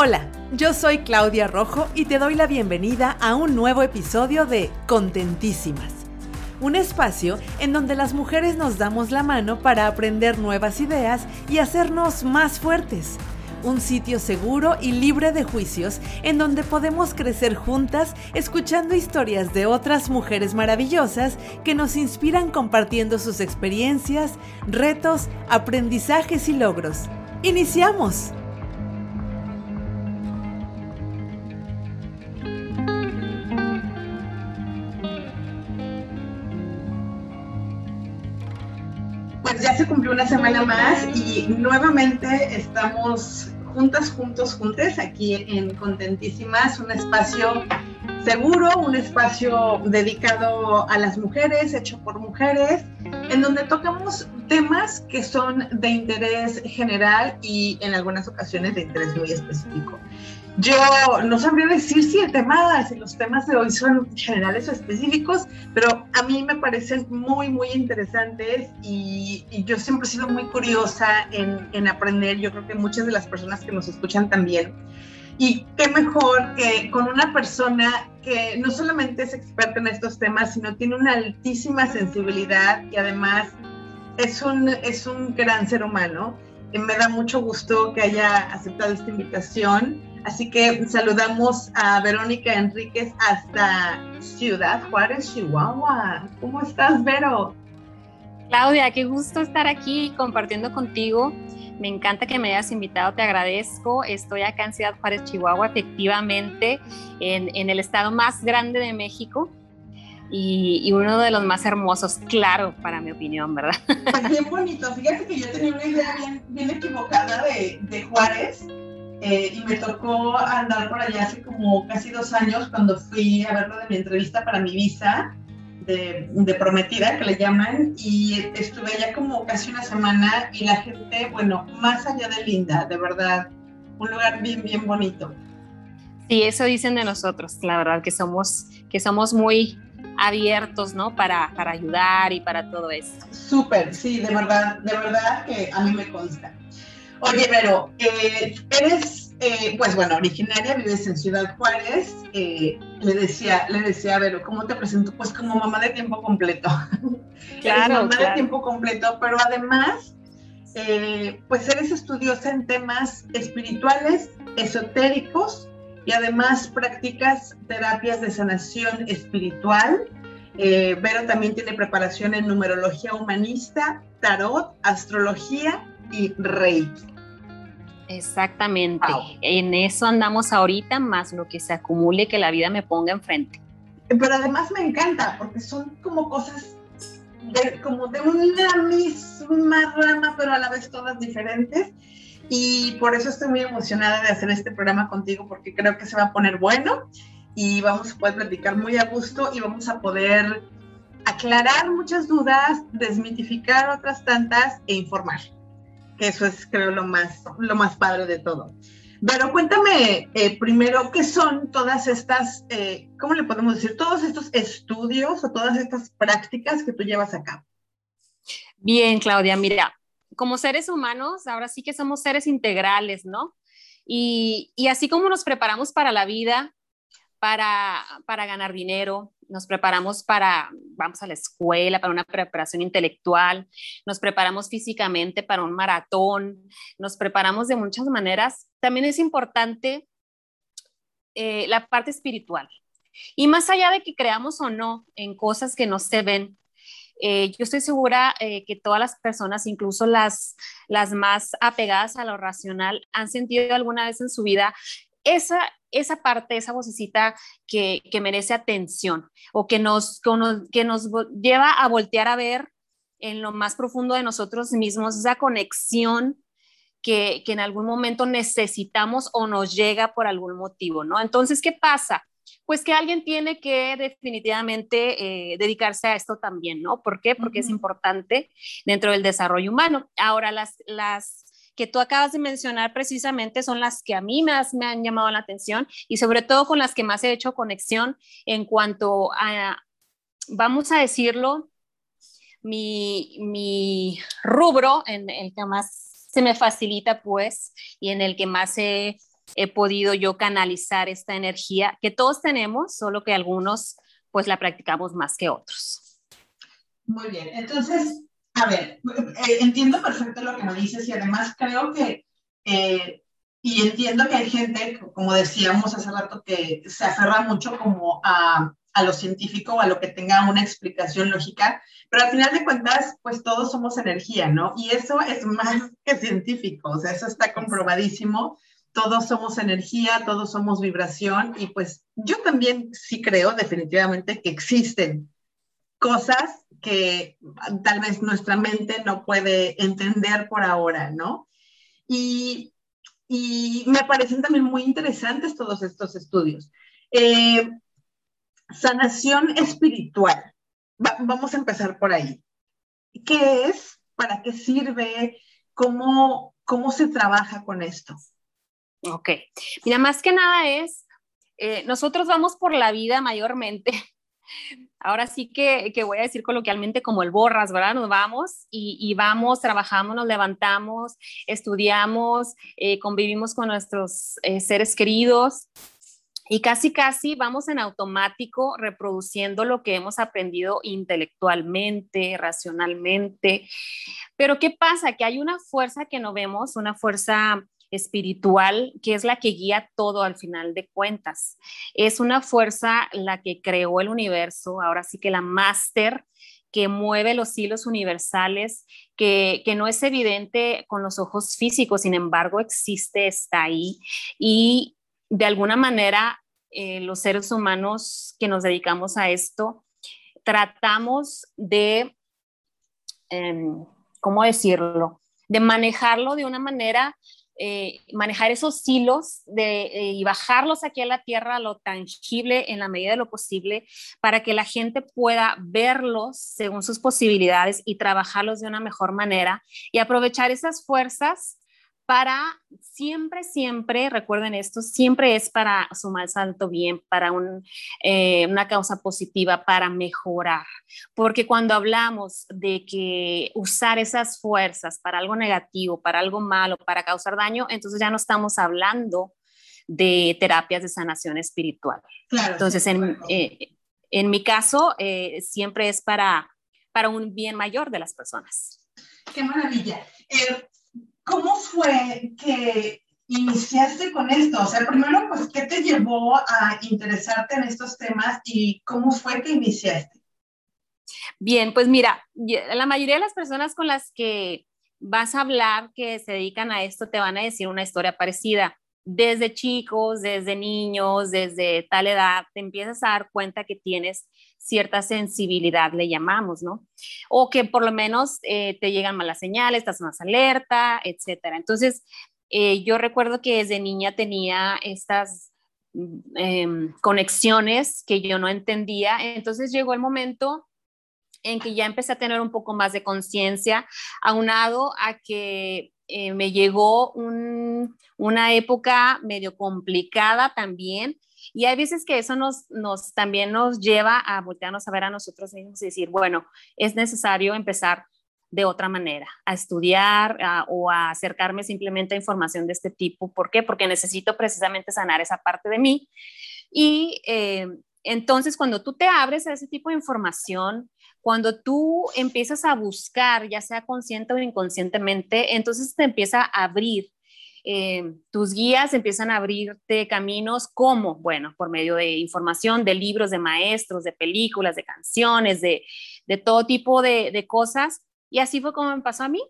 Hola, yo soy Claudia Rojo y te doy la bienvenida a un nuevo episodio de Contentísimas. Un espacio en donde las mujeres nos damos la mano para aprender nuevas ideas y hacernos más fuertes. Un sitio seguro y libre de juicios en donde podemos crecer juntas escuchando historias de otras mujeres maravillosas que nos inspiran compartiendo sus experiencias, retos, aprendizajes y logros. ¡Iniciamos! Semana más y nuevamente estamos juntas, juntos, juntes aquí en Contentísimas, un espacio seguro, un espacio dedicado a las mujeres, hecho por mujeres, en donde tocamos temas que son de interés general y en algunas ocasiones de interés muy específico. Yo no sabría decir si el tema, si los temas de hoy son generales o específicos, pero a mí me parecen muy, muy interesantes y, yo siempre he sido muy curiosa en, en, aprender. Yo creo que muchas de las personas que nos escuchan también. Y qué mejor que con una persona que no solamente es experta en estos temas, sino tiene una altísima sensibilidad y además es un, es un gran ser humano. Y me da mucho gusto que haya aceptado esta invitación. Así que saludamos a Verónica Enríquez hasta Ciudad Juárez, Chihuahua. ¿Cómo estás, Vero? Claudia, qué gusto estar aquí compartiendo contigo. Me encanta que me hayas invitado, te agradezco. Estoy acá en Ciudad Juárez, Chihuahua, efectivamente, en, el estado más grande de México y, uno de los más hermosos, claro, para mi opinión, ¿verdad? Pues bien bonito. Fíjate que yo tenía una idea bien, equivocada de, de Juárez eh, y me tocó andar por allá hace como casi dos años cuando fui a verlo de mi entrevista para mi visa de, de, prometida, que le llaman, y estuve allá como casi una semana y la gente, bueno, más allá de linda, de verdad, un lugar bien, bien bonito. Sí, eso dicen de nosotros, la verdad, que somos, que somos muy abiertos, ¿no? Para, para ayudar y para todo eso. Súper, sí, de verdad, de verdad que a mí me consta. Oye, pero eh, eres, eh, pues bueno, originaria, vives en Ciudad Juárez. Eh, le decía, le decía a Vero, ¿cómo te presento? Pues como mamá de tiempo completo. Claro, mamá de tiempo completo, pero además, pues eres estudiosa en temas espirituales, esotéricos y además practicas terapias de sanación espiritual. Vero también tiene preparación en numerología humanista, tarot, astrología y Reiki. Exactamente. En eso andamos ahorita, más lo que se acumule que la vida me ponga enfrente. Pero además me encanta, porque son como cosas de, como de una misma rama, pero a la vez todas diferentes. Y por eso estoy muy emocionada de hacer este programa contigo, porque creo que se va a poner bueno y vamos a poder platicar muy a gusto y vamos a poder aclarar muchas dudas, desmitificar otras tantas e informar que eso es creo lo más, lo más padre de todo. Pero cuéntame eh, primero, ¿qué son todas estas, eh, cómo le podemos decir, todos estos estudios o todas estas prácticas que tú llevas a cabo? Bien, Claudia, mira, como seres humanos, ahora sí que somos seres integrales, ¿no? Y, y así como nos preparamos para la vida, para, para ganar dinero, nos preparamos para, vamos a la escuela, para una preparación intelectual, nos preparamos físicamente para un maratón, nos preparamos de muchas maneras. También es importante eh, la parte espiritual. Y más allá de que creamos o no en cosas que no se ven, eh, yo estoy segura eh, que todas las personas, incluso las, las más apegadas a lo racional, han sentido alguna vez en su vida esa, esa parte, esa vocecita que, merece atención o que nos, que nos, lleva a voltear a ver en lo más profundo de nosotros mismos, esa conexión que, en algún momento necesitamos o nos llega por algún motivo, ¿no? Entonces, ¿qué pasa? Pues que alguien tiene que definitivamente eh, dedicarse a esto también, ¿no? ¿Por qué? Porque es importante dentro del desarrollo humano. Ahora, las, las que tú acabas de mencionar precisamente son las que a mí más me han llamado la atención y sobre todo con las que más he hecho conexión en cuanto a, vamos a decirlo, mi, rubro en el que más se me facilita pues y en el que más he he podido yo canalizar esta energía que todos tenemos, solo que algunos pues la practicamos más que otros. Muy bien, entonces, a ver, eh, entiendo perfecto lo que me dices y además creo que, eh, y entiendo que hay gente, como decíamos hace rato, que se aferra mucho como a, a lo científico o a lo que tenga una explicación lógica, pero al final de cuentas, pues todos somos energía, ¿no? Y eso es más que científico, o sea, eso está comprobadísimo todos somos energía, todos somos vibración y pues yo también sí creo definitivamente que existen cosas que tal vez nuestra mente no puede entender por ahora, ¿no? Y, me parecen también muy interesantes todos estos estudios. Eh, sanación espiritual. vamos a empezar por ahí. ¿Qué es? ¿Para qué sirve? ¿Cómo, cómo se trabaja con esto? Ok. Mira, más que nada es, eh, nosotros vamos por la vida mayormente. Ahora sí que, voy a decir coloquialmente como el borras, ¿verdad? Nos vamos y, vamos, trabajamos, nos levantamos, estudiamos, eh, convivimos con nuestros eh, seres queridos y casi, casi vamos en automático reproduciendo lo que hemos aprendido intelectualmente, racionalmente. Pero ¿qué pasa? Que hay una fuerza que no vemos, una fuerza espiritual, que es la que guía todo al final de cuentas. Es una fuerza la que creó el universo, ahora sí que la máster que mueve los hilos universales, que, no es evidente con los ojos físicos, sin embargo existe, está ahí. Y de alguna manera eh, los seres humanos que nos dedicamos a esto, tratamos de, em, ¿cómo decirlo? De manejarlo de una manera eh, manejar esos hilos de, eh, y bajarlos aquí a la tierra lo tangible en la medida de lo posible para que la gente pueda verlos según sus posibilidades y trabajarlos de una mejor manera y aprovechar esas fuerzas para siempre, siempre, recuerden esto, siempre es para su más alto bien, para eh, una causa positiva, para mejorar. Porque cuando hablamos de que usar esas fuerzas para algo negativo, para algo malo, para causar daño, entonces ya no estamos hablando de terapias de sanación espiritual. entonces, en, eh, en, mi caso, eh, siempre es para, para un bien mayor de las personas. Qué maravilla. ¿Cómo fue que iniciaste con esto? O sea, primero, pues, ¿qué te llevó a interesarte en estos temas y cómo fue que iniciaste? Bien, pues mira, la mayoría de las personas con las que vas a hablar que se dedican a esto te van a decir una historia parecida. Desde chicos, desde niños, desde tal edad, te empiezas a dar cuenta que tienes cierta sensibilidad, le llamamos, ¿no? O que por lo menos eh, te llegan malas señales, estás más alerta, etcétera. Entonces, eh, yo recuerdo que desde niña tenía estas em, conexiones que yo no entendía. Entonces llegó el momento en que ya empecé a tener un poco más de conciencia, aunado a que eh, me llegó una época medio complicada también, y hay veces que eso nos, nos también nos lleva a voltearnos a ver a nosotros mismos y decir, bueno, es necesario empezar de otra manera, a estudiar o a acercarme simplemente a información de este tipo. ¿Por qué? Porque necesito precisamente sanar esa parte de mí. Y eh, entonces cuando tú te abres a ese tipo de información, cuando tú empiezas a buscar, ya sea consciente o inconscientemente, entonces te empieza a abrir eh, tus guías empiezan a abrirte caminos como, bueno, por medio de información, de libros, de maestros, de películas, de canciones, de, todo tipo de, cosas. Y así fue como me pasó a mí.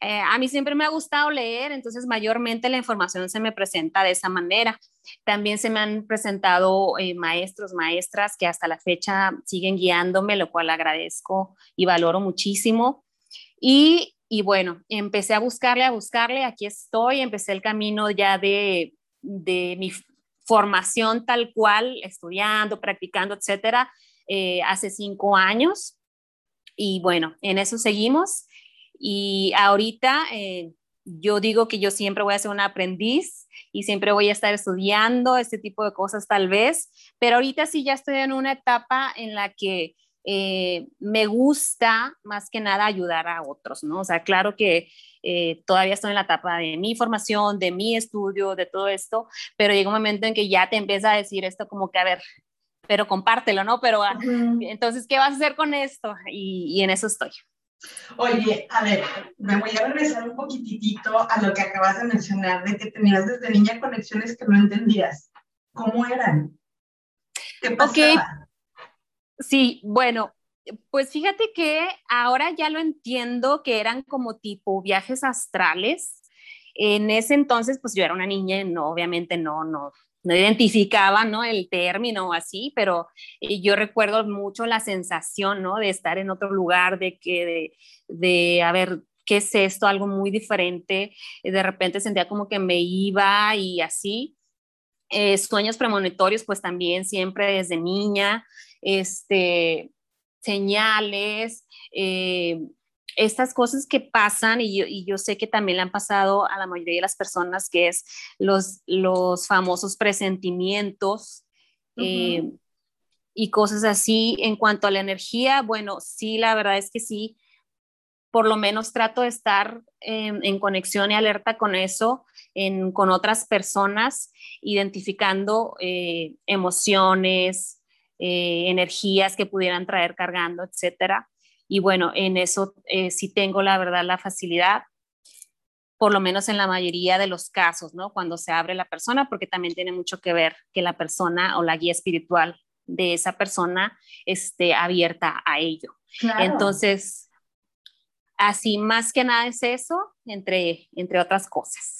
Eh, a mí siempre me ha gustado leer, entonces mayormente la información se me presenta de esa manera. También se me han presentado eh, maestros, maestras que hasta la fecha siguen guiándome, lo cual agradezco y valoro muchísimo. Y bueno, empecé a buscarle, a buscarle, aquí estoy, empecé el camino ya de, de mi formación tal cual, estudiando, practicando, etcétera, eh, hace cinco años. Y bueno, en eso seguimos. Y ahorita eh, yo digo que yo siempre voy a ser un aprendiz y siempre voy a estar estudiando este tipo de cosas tal vez, pero ahorita sí ya estoy en una etapa en la que eh, me gusta más que nada ayudar a otros, ¿no? O sea, claro que eh, todavía estoy en la etapa de mi formación, de mi estudio, de todo esto, pero llega un momento en que ya te empieza a decir esto como que, a ver, pero compártelo, ¿no? Pero ah, entonces, ¿qué vas a hacer con esto? Y, y, en eso estoy. Oye, a ver, me voy a regresar un poquitito a lo que acabas de mencionar, de que tenías desde niña conexiones que no entendías. ¿Cómo eran? ¿Qué pasaba? Sí, bueno, pues fíjate que ahora ya lo entiendo que eran como tipo viajes astrales. En ese entonces, pues yo era una niña, no, obviamente no, no, no identificaba ¿no? el término así, pero eh, yo recuerdo mucho la sensación ¿no? de estar en otro lugar, de que, de, de a ver, ¿qué es esto? Algo muy diferente. De repente sentía como que me iba y así. Eh, sueños premonitorios, pues también siempre desde niña, este, señales, eh, estas cosas que pasan, y yo, sé que también le han pasado a la mayoría de las personas, que es los, los famosos presentimientos eh, y cosas así. En cuanto a la energía, bueno, sí, la verdad es que sí, por lo menos trato de estar en, conexión y alerta con eso, con otras personas, identificando eh, emociones, eh, energías que pudieran traer cargando, etcétera. Y bueno, en eso eh, sí tengo la verdad la facilidad, por lo menos en la mayoría de los casos, ¿no? Cuando se abre la persona, porque también tiene mucho que ver que la persona o la guía espiritual de esa persona esté abierta a ello. Entonces, así más que nada es eso, entre, entre otras cosas.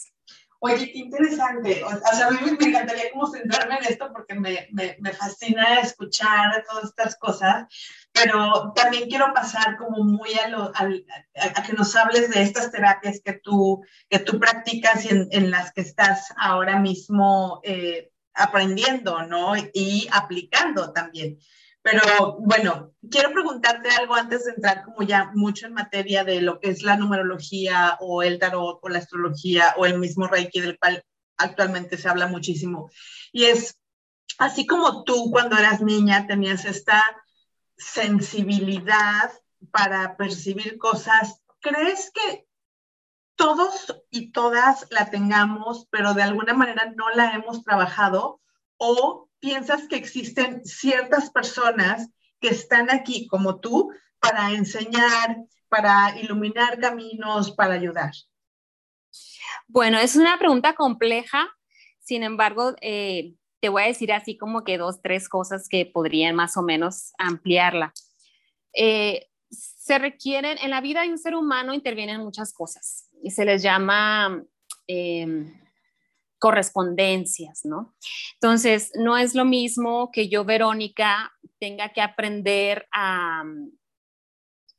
Oye, qué interesante. O, sea, a mí me encantaría como centrarme en esto porque me, me, me, fascina escuchar todas estas cosas, pero también quiero pasar como muy a, lo, a, a, que nos hables de estas terapias que tú, que tú practicas y en, en las que estás ahora mismo eh, aprendiendo, ¿no? Y aplicando también. Pero bueno, quiero preguntarte algo antes de entrar como ya mucho en materia de lo que es la numerología o el tarot o la astrología o el mismo Reiki del cual actualmente se habla muchísimo. Y es, así como tú cuando eras niña tenías esta sensibilidad para percibir cosas, ¿crees que todos y todas la tengamos, pero de alguna manera no la hemos trabajado? ¿O piensas que existen ciertas personas que están aquí como tú para enseñar, para iluminar caminos, para ayudar? Bueno, es una pregunta compleja, sin embargo, eh, te voy a decir así como que dos, tres cosas que podrían más o menos ampliarla. Eh, se requieren, en la vida de un ser humano intervienen muchas cosas y se les llama eh, correspondencias, ¿no? Entonces, no es lo mismo que yo, Verónica, tenga que aprender a,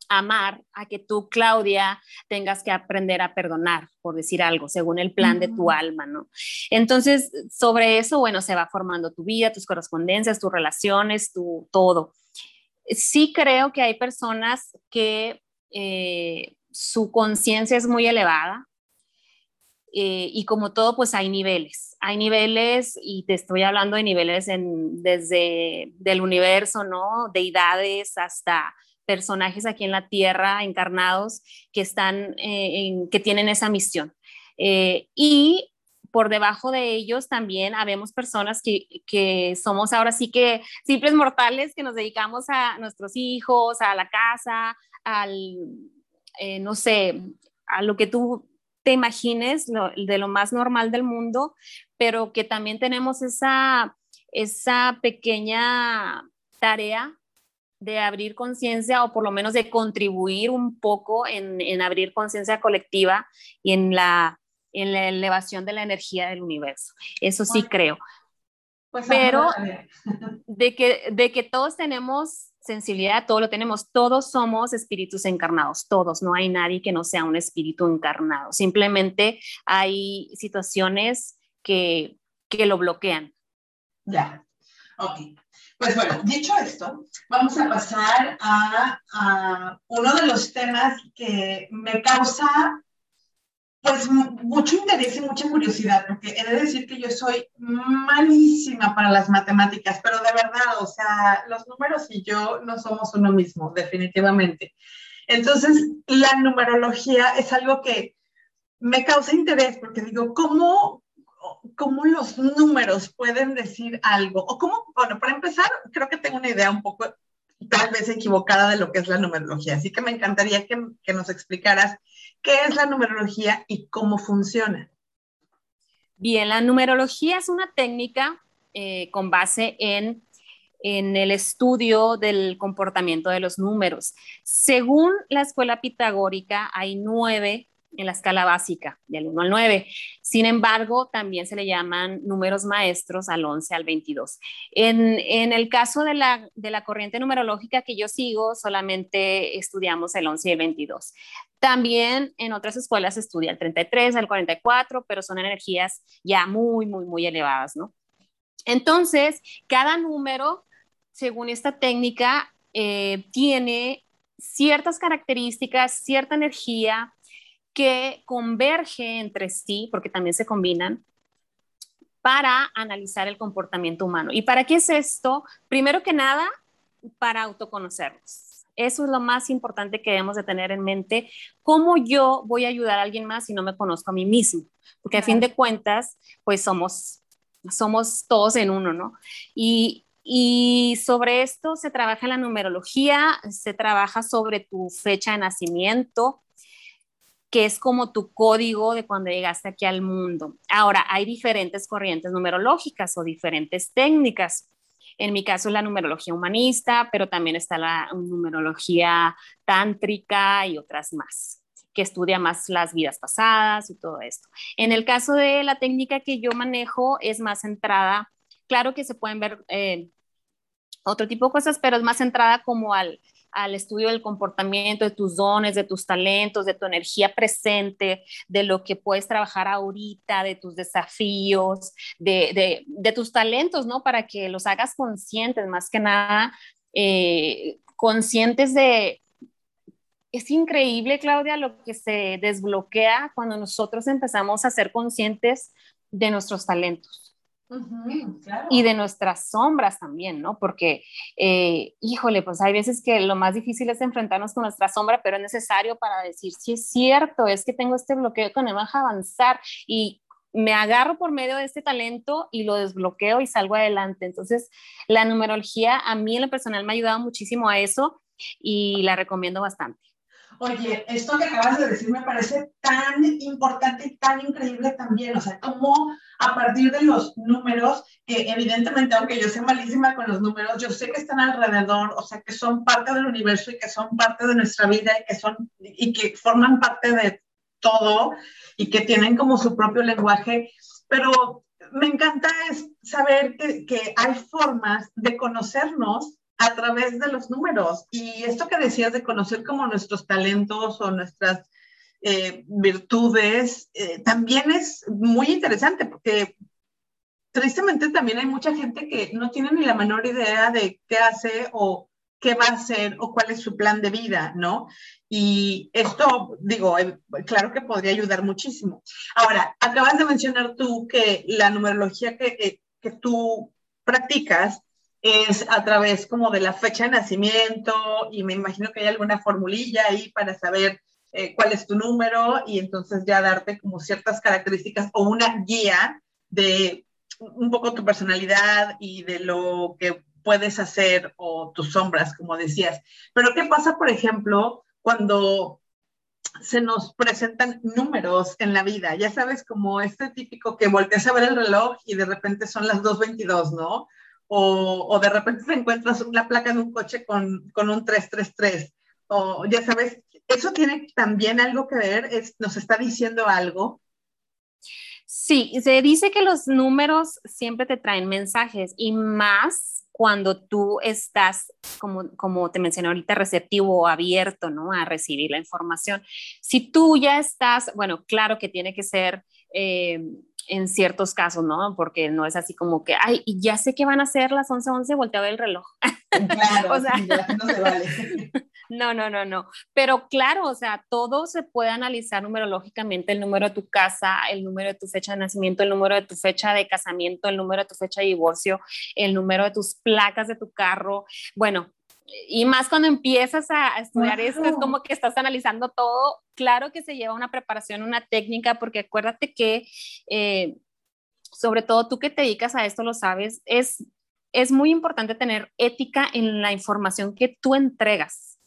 amar, a que tú, Claudia, tengas que aprender a perdonar, por decir algo, según el plan de tu alma, ¿no? Entonces, sobre eso, bueno, se va formando tu vida, tus correspondencias, tus relaciones, tu todo. Sí creo que hay personas que eh, su conciencia es muy elevada, eh, y como todo, pues hay niveles. Hay niveles, y te estoy hablando de niveles en, desde del universo, ¿no? Deidades hasta personajes aquí en la Tierra encarnados que están, eh, que tienen esa misión. Eh, y por debajo de ellos también habemos personas que, que, somos ahora sí que simples mortales que nos dedicamos a nuestros hijos, a la casa, al, no sé, a lo que tú te imagines de lo más normal del mundo, pero que también tenemos esa, esa pequeña tarea de abrir conciencia o por lo menos de contribuir un poco en, abrir conciencia colectiva y en la, en la elevación de la energía del universo. Eso sí creo. Pues pero de que, de que todos tenemos sensibilidad, todo lo tenemos, todos somos espíritus encarnados, todos, no hay nadie que no sea un espíritu encarnado, simplemente hay situaciones que, que lo bloquean. Ya, ok. Pues bueno, dicho esto, vamos a pasar a, a uno de los temas que me causa pues mucho interés y mucha curiosidad, porque he de decir que yo soy malísima para las matemáticas, pero de verdad, o sea, los números y yo no somos uno mismo, definitivamente. Entonces, la numerología es algo que me causa interés porque digo, ¿cómo, ¿cómo los números pueden decir algo? O cómo, bueno, para empezar, creo que tengo una idea un poco tal vez equivocada de lo que es la numerología. Así que me encantaría que, que nos explicaras qué es la numerología y cómo funciona. Bien, la numerología es una técnica eh, con base en, en el estudio del comportamiento de los números. Según la escuela pitagórica, hay nueve en la escala básica, del 1 al 9. Sin embargo, también se le llaman números maestros al 11 al 22. En, en el caso de la, de la, corriente numerológica que yo sigo, solamente estudiamos el 11 y el 22. También en otras escuelas se estudia el 33, el 44, pero son energías ya muy, muy, muy elevadas, ¿no? Entonces, cada número, según esta técnica, eh, tiene ciertas características, cierta energía, que converge entre sí, porque también se combinan, para analizar el comportamiento humano. ¿Y para qué es esto? Primero que nada, para autoconocernos. Eso es lo más importante que debemos de tener en mente. ¿Cómo yo voy a ayudar a alguien más si no me conozco a mí mismo? Porque a fin de cuentas, pues somos, somos todos en uno, ¿no? Y, y sobre esto se trabaja en la numerología, se trabaja sobre tu fecha de nacimiento, que es como tu código de cuando llegaste aquí al mundo. Ahora, hay diferentes corrientes numerológicas o diferentes técnicas. En mi caso, la numerología humanista, pero también está la numerología tántrica y otras más, que estudia más las vidas pasadas y todo esto. En el caso de la técnica que yo manejo, es más centrada, claro que se pueden ver eh, otro tipo de cosas, pero es más centrada como al, al estudio del comportamiento, de tus dones, de tus talentos, de tu energía presente, de lo que puedes trabajar ahorita, de tus desafíos, de, tus talentos, ¿no? Para que los hagas conscientes, más que nada, eh, conscientes de... Es increíble, Claudia, lo que se desbloquea cuando nosotros empezamos a ser conscientes de nuestros talentos y de nuestras sombras también, ¿no? Porque, eh, híjole, pues hay veces que lo más difícil es enfrentarnos con nuestra sombra, pero es necesario para decir, si es cierto, es que tengo este bloqueo que me baja avanzar y me agarro por medio de este talento y lo desbloqueo y salgo adelante. Entonces, la numerología a mí en lo personal me ha ayudado muchísimo a eso y la recomiendo bastante. Oye, esto que acabas de decir me parece tan importante y tan increíble también, o sea, cómo a partir de los números, que evidentemente, aunque yo sea malísima con los números, yo sé que están alrededor, o sea, que son parte del universo y que son parte de nuestra vida y que son y que forman parte de todo y que tienen como su propio lenguaje, pero me encanta es saber que, que hay formas de conocernos a través de los números. Y esto que decías de conocer como nuestros talentos o nuestras eh, virtudes, eh, también es muy interesante porque tristemente también hay mucha gente que no tiene ni la menor idea de qué hace o qué va a hacer o cuál es su plan de vida, ¿no? Y esto, digo, eh, claro que podría ayudar muchísimo. Ahora, acabas de mencionar tú que la numerología que, que tú practicas es a través como de la fecha de nacimiento y me imagino que hay alguna formulilla ahí para saber eh, cuál es tu número y entonces ya darte como ciertas características o una guía de un poco tu personalidad y de lo que puedes hacer o tus sombras, como decías. Pero ¿qué pasa, por ejemplo, cuando se nos presentan números en la vida? Ya sabes, como este típico que volteas a ver el reloj y de repente son las 2.22, ¿no? O, de repente te encuentras una placa de un coche con, con, un 333, o ya sabes, eso tiene también algo que ver, es, nos está diciendo algo. Sí, se dice que los números siempre te traen mensajes y más cuando tú estás, como, como te mencioné ahorita, receptivo o abierto, ¿no? A recibir la información. Si tú ya estás, bueno, claro que tiene que ser... Eh, en ciertos casos, ¿no? Porque no es así como que, ay, ya sé que van a ser las 11:11, 11, voltea a ver el reloj. Claro, o sea, no se vale. No, no, no, no. Pero claro, o sea, todo se puede analizar numerológicamente, el número de tu casa, el número de tu fecha de nacimiento, el número de tu fecha de casamiento, el número de tu fecha de divorcio, el número de tus placas de tu carro. Bueno, y más cuando empiezas a estudiar esto, es como que estás analizando todo. Claro que se lleva una preparación, una técnica, porque acuérdate que, eh, sobre todo tú que te dedicas a esto, lo sabes, es, es muy importante tener ética en la información que tú entregas,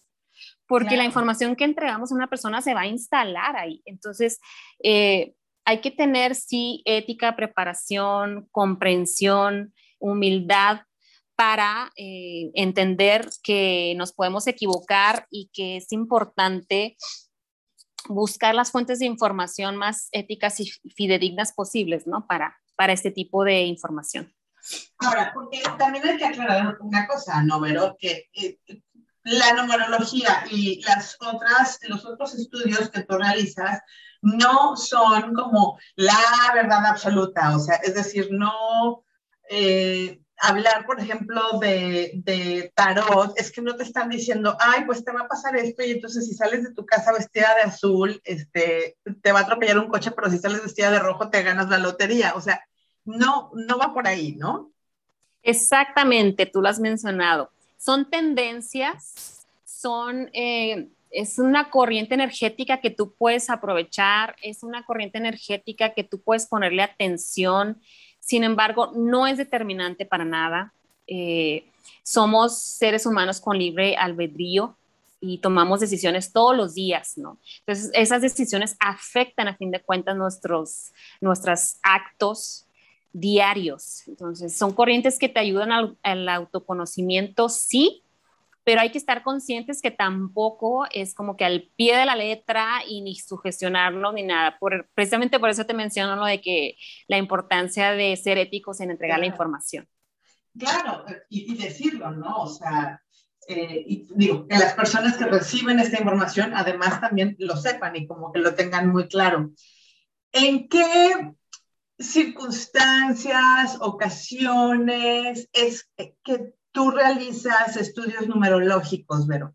porque la información que entregamos a una persona se va a instalar ahí. Entonces, eh, hay que tener, sí, ética, preparación, comprensión, humildad para eh, entender que nos podemos equivocar y que es importante buscar las fuentes de información más éticas y fidedignas posibles, ¿no? Para, para este tipo de información. Ahora, porque también hay que aclarar una cosa, ¿no, Vero? Que eh, la numerología y las otras, los otros estudios que tú realizas no son como la verdad absoluta, o sea, es decir, no... Eh, hablar, por ejemplo, de, tarot, es que no te están diciendo, ay, pues te va a pasar esto y entonces si sales de tu casa vestida de azul, este, te va a atropellar un coche, pero si sales vestida de rojo te ganas la lotería. O sea, no, no va por ahí, ¿no? Exactamente, tú lo has mencionado. Son tendencias, son... Eh, es una corriente energética que tú puedes aprovechar, es una corriente energética que tú puedes ponerle atención, sin embargo, no es determinante para nada. Eh, somos seres humanos con libre albedrío y tomamos decisiones todos los días, ¿no? Entonces, esas decisiones afectan a fin de cuentas nuestros, nuestros actos diarios. Entonces, son corrientes que te ayudan al, al autoconocimiento, sí, pero hay que estar conscientes que tampoco es como que al pie de la letra y ni sugestionarlo ni nada. Por, precisamente por eso te menciono lo de que la importancia de ser éticos en entregar la información. Claro, y, decirlo, ¿no? O sea, eh, y digo, que las personas que reciben esta información además también lo sepan y como que lo tengan muy claro. ¿En qué circunstancias, ocasiones es que tú realizas estudios numerológicos, Vero?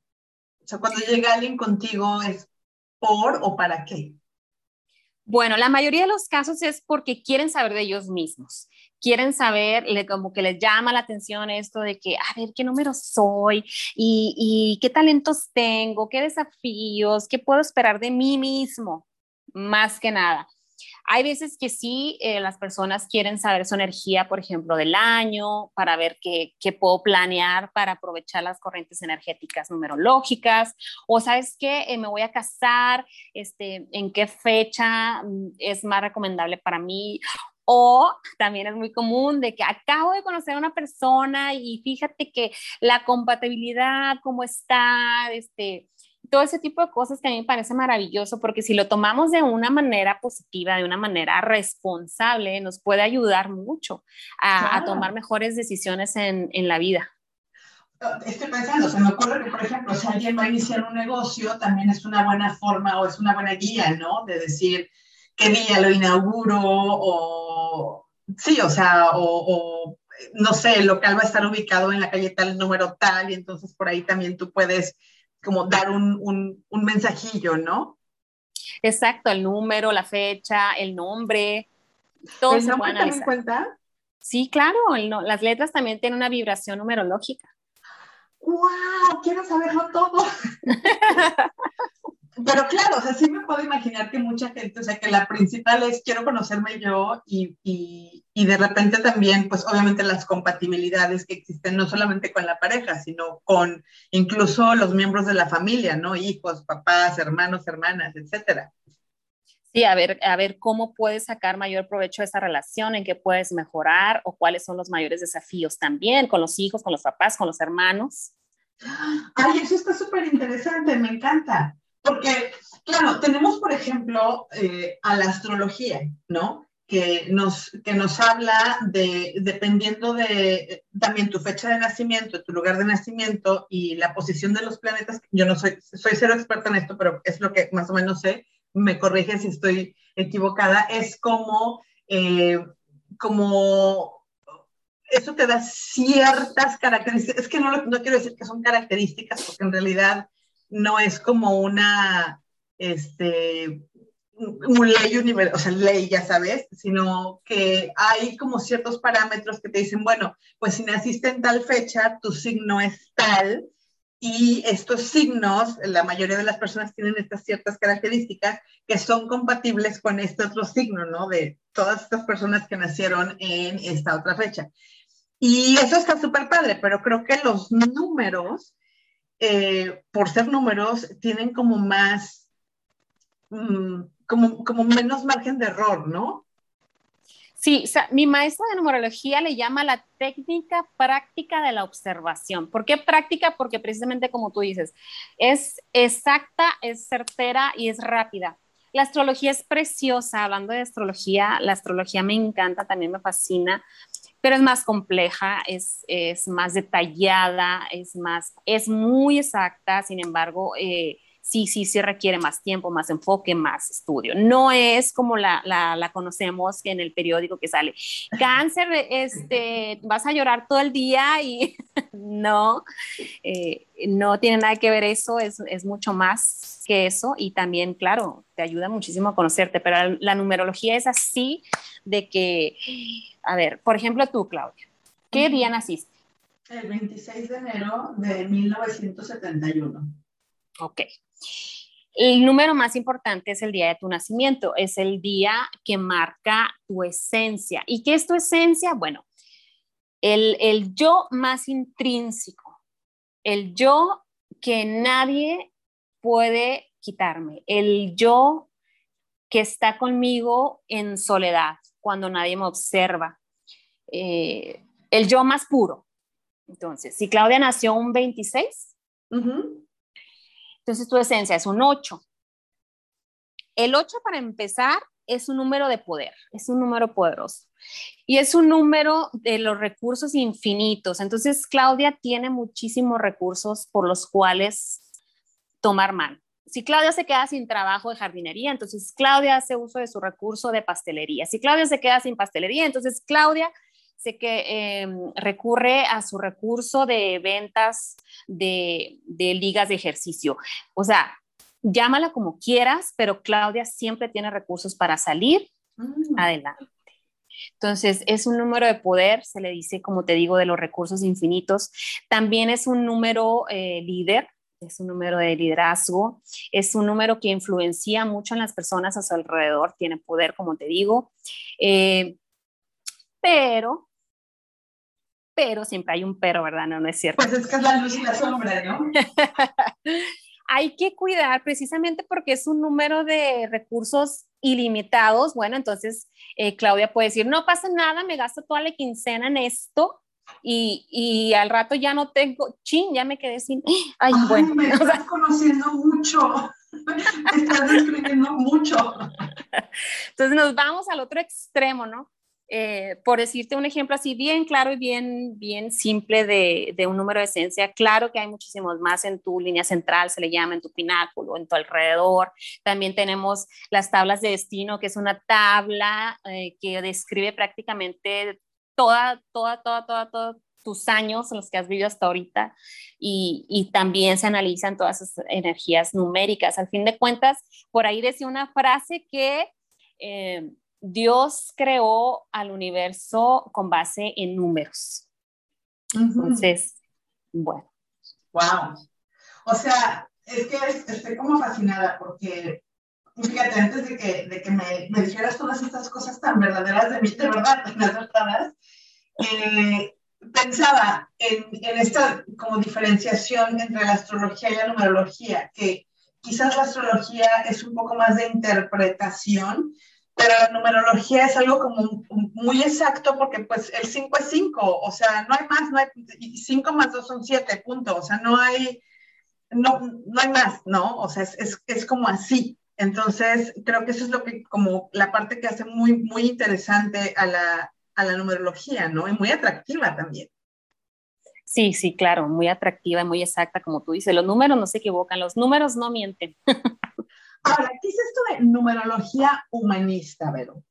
O sea, cuando llega alguien contigo, ¿es por o para qué? Bueno, la mayoría de los casos es porque quieren saber de ellos mismos. Quieren saber, como que les llama la atención esto de que, a ver, qué número soy y, y qué talentos tengo, qué desafíos, qué puedo esperar de mí mismo, más que nada. Hay veces que sí, eh, las personas quieren saber su energía, por ejemplo, del año, para ver qué, qué, puedo planear para aprovechar las corrientes energéticas numerológicas, o sabes qué, eh, me voy a casar, este, en qué fecha mm, es más recomendable para mí, o también es muy común de que acabo de conocer a una persona y fíjate que la compatibilidad, cómo está, este, todo ese tipo de cosas que a mí me parece maravilloso porque si lo tomamos de una manera positiva, de una manera responsable, nos puede ayudar mucho a, tomar mejores decisiones en, en, la vida. Estoy pensando, se me ocurre que, por ejemplo, si alguien va a iniciar un negocio, también es una buena forma o es una buena guía, ¿no? De decir qué día lo inauguro o, sí, o sea, o, o no sé, el local va a estar ubicado en la calle tal, número tal, y entonces por ahí también tú puedes como dar un, un, mensajillo, ¿no? Exacto, el número, la fecha, el nombre, todo ¿El nombre también cuenta? Sí, claro, las letras también tienen una vibración numerológica. ¡Wow! Quiero saberlo todo. Pero claro, o sea, sí me puedo imaginar que mucha gente, o sea, que la principal es quiero conocerme yo y, y, y, de repente también, pues obviamente las compatibilidades que existen no solamente con la pareja, sino con incluso los miembros de la familia, ¿no? Hijos, papás, hermanos, hermanas, etcétera. Sí, a ver, a ver cómo puedes sacar mayor provecho de esa relación, en qué puedes mejorar o cuáles son los mayores desafíos también con los hijos, con los papás, con los hermanos. Ay, eso está súper interesante, me encanta. Porque, claro, tenemos, por ejemplo, eh, a la astrología, ¿no? Que nos, que nos habla de, dependiendo de también tu fecha de nacimiento, tu lugar de nacimiento y la posición de los planetas. Yo no soy, soy cero experta en esto, pero es lo que más o menos sé. Me corrige si estoy equivocada. Es como, eh, como eso te da ciertas características. Es que no, no quiero decir que son características, porque en realidad no es como una, este, un ley universal, o sea, ley, ya sabes, sino que hay como ciertos parámetros que te dicen, bueno, pues si naciste en tal fecha, tu signo es tal, y estos signos, la mayoría de las personas tienen estas ciertas características que son compatibles con este otro signo, ¿no? De todas estas personas que nacieron en esta otra fecha. Y eso está súper padre, pero creo que los números, eh, por ser números, tienen como más, mm, como, como menos margen de error, ¿no? Sí, mi maestra de numerología le llama la técnica práctica de la observación. ¿Por qué práctica? Porque precisamente como tú dices, es exacta, es certera y es rápida. La astrología es preciosa, hablando de astrología, la astrología me encanta, también me fascina, pero es más compleja, es, es más detallada, es, más, es muy exacta, sin embargo, eh, sí, sí, sí requiere más tiempo, más enfoque, más estudio. No es como la, la, conocemos en el periódico que sale. Cáncer, este, vas a llorar todo el día y no, eh, no tiene nada que ver eso, es, es, mucho más que eso y también, claro, te ayuda muchísimo a conocerte, pero la, numerología es así de que, a ver, por ejemplo tú, Claudia, ¿qué día naciste? El 26 de enero de 1971. Ok. El número más importante es el día de tu nacimiento, es el día que marca tu esencia. ¿Y qué es tu esencia? Bueno, el, yo más intrínseco, el yo que nadie puede quitarme, el yo que está conmigo en soledad, cuando nadie me observa, eh, el yo más puro. Entonces, si Claudia nació un 26, entonces tu esencia es un 8. El 8 para empezar es un número de poder, es un número poderoso. Y es un número de los recursos infinitos. Entonces Claudia tiene muchísimos recursos por los cuales tomar mano. Si Claudia se queda sin trabajo de jardinería, entonces Claudia hace uso de su recurso de pastelería. Si Claudia se queda sin pastelería, entonces Claudia sé que em, recurre a su recurso de ventas de, ligas de ejercicio. O sea, llámala como quieras, pero Claudia siempre tiene recursos para salir mm. adelante. Entonces, es un número de poder, se le dice, como te digo, de los recursos infinitos. También es un número eh, líder, es un número de liderazgo, es un número que influencia mucho en las personas a su alrededor, tiene poder, como te digo. Eh, pero pero siempre hay un pero, ¿verdad? No, no es cierto. Pues es que es la luz y la sombra, ¿no? hay que cuidar precisamente porque es un número de recursos ilimitados. Bueno, entonces eh, Claudia puede decir, no pasa nada, me gasto toda la quincena en esto y, y, al rato ya no tengo, chin, ya me quedé sin, ay, bueno. Me estás conociendo mucho, me estás describiendo mucho. Entonces nos vamos al otro extremo, ¿no? Eh, por decirte un ejemplo así bien claro y bien, bien simple de, un número de esencia, claro que hay muchísimos más en tu línea central, se le llama en tu pináculo, en tu alrededor. También tenemos las tablas de destino, que es una tabla eh, que describe prácticamente toda, toda, toda, toda, todos tus años en los que has vivido hasta ahorita y, y, también se analizan todas esas energías numéricas. Al fin de cuentas, por ahí decía una frase que... Eh, Dios creó al universo con base en números. Entonces, bueno. Wow. O sea, es que estoy como fascinada porque, fíjate, antes de que, de que me, me, dijeras todas estas cosas tan verdaderas de mí, de verdad, tan acertadas, eh, pensaba en, en, esta como diferenciación entre la astrología y la numerología, que quizás la astrología es un poco más de interpretación pero la numerología es algo como muy exacto porque pues el 5 es 5, o sea, no hay más, no hay, 5 más 2 son 7, punto, o sea, no hay, no, no hay más, ¿no? O sea, es, es, es, como así. Entonces, creo que eso es lo que, como la parte que hace muy, muy interesante a la, a la numerología, ¿no? Y muy atractiva también. Sí, sí, claro, muy atractiva muy exacta, como tú dices. Los números no se equivocan, los números no mienten. Ahora, ¿qué es esto de numerología humanista, Vero?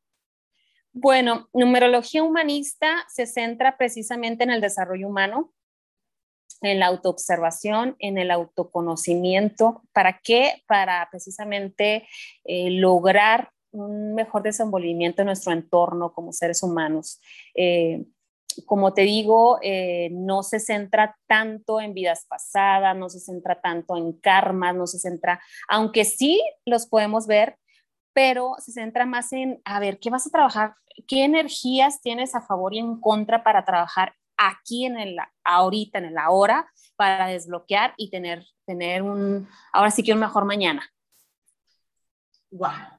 Bueno, numerología humanista se centra precisamente en el desarrollo humano, en la autoobservación, en el autoconocimiento. ¿Para qué? Para precisamente eh, lograr un mejor desenvolvimiento en nuestro entorno como seres humanos. Eh, como te digo, eh, no se centra tanto en vidas pasadas, no se centra tanto en karma, no se centra, aunque sí los podemos ver, pero se centra más en, a ver, ¿qué vas a trabajar? ¿Qué energías tienes a favor y en contra para trabajar aquí en el ahorita, en el ahora, para desbloquear y tener, tener un, ahora sí que un mejor mañana? Wow.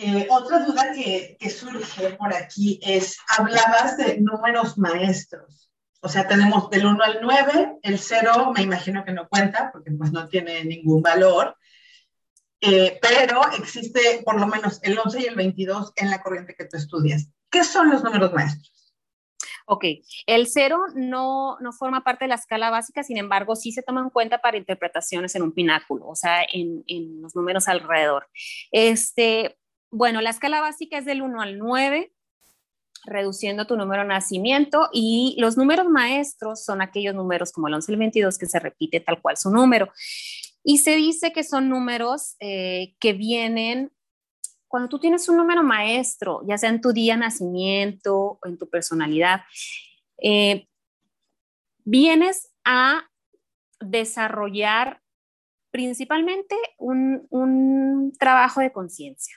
Eh, otra duda que, que, surge por aquí es, hablabas de números maestros. O sea, tenemos del 1 al 9, el 0 me imagino que no cuenta porque pues no tiene ningún valor, eh, pero existe por lo menos el 11 y el 22 en la corriente que tú estudias. ¿Qué son los números maestros? Ok, el 0 no, no forma parte de la escala básica, sin embargo, sí se toma en cuenta para interpretaciones en un pináculo, o sea, en, en los números alrededor. Este, bueno, la escala básica es del 1 al 9, reduciendo tu número de nacimiento y los números maestros son aquellos números como el 11 y el 22 que se repite tal cual su número. Y se dice que son números eh, que vienen cuando tú tienes un número maestro, ya sea en tu día de nacimiento o en tu personalidad, eh, vienes a desarrollar principalmente un trabajo de conciencia.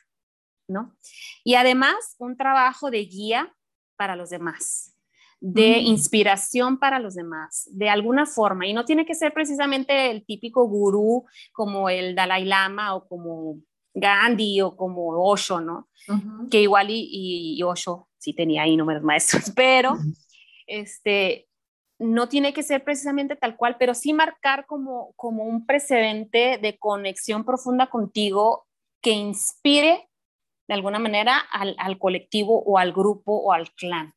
Y además un trabajo de guía para los demás, de mm. inspiración para los demás, de alguna forma. Y no tiene que ser precisamente el típico gurú como el Dalai Lama o como Gandhi o como Osho, ¿no? Que igual y, y, Osho sí tenía ahí números maestros, pero este, no tiene que ser precisamente tal cual, pero sí marcar como, como un precedente de conexión profunda contigo que inspire de alguna manera al, colectivo o al grupo o al clan.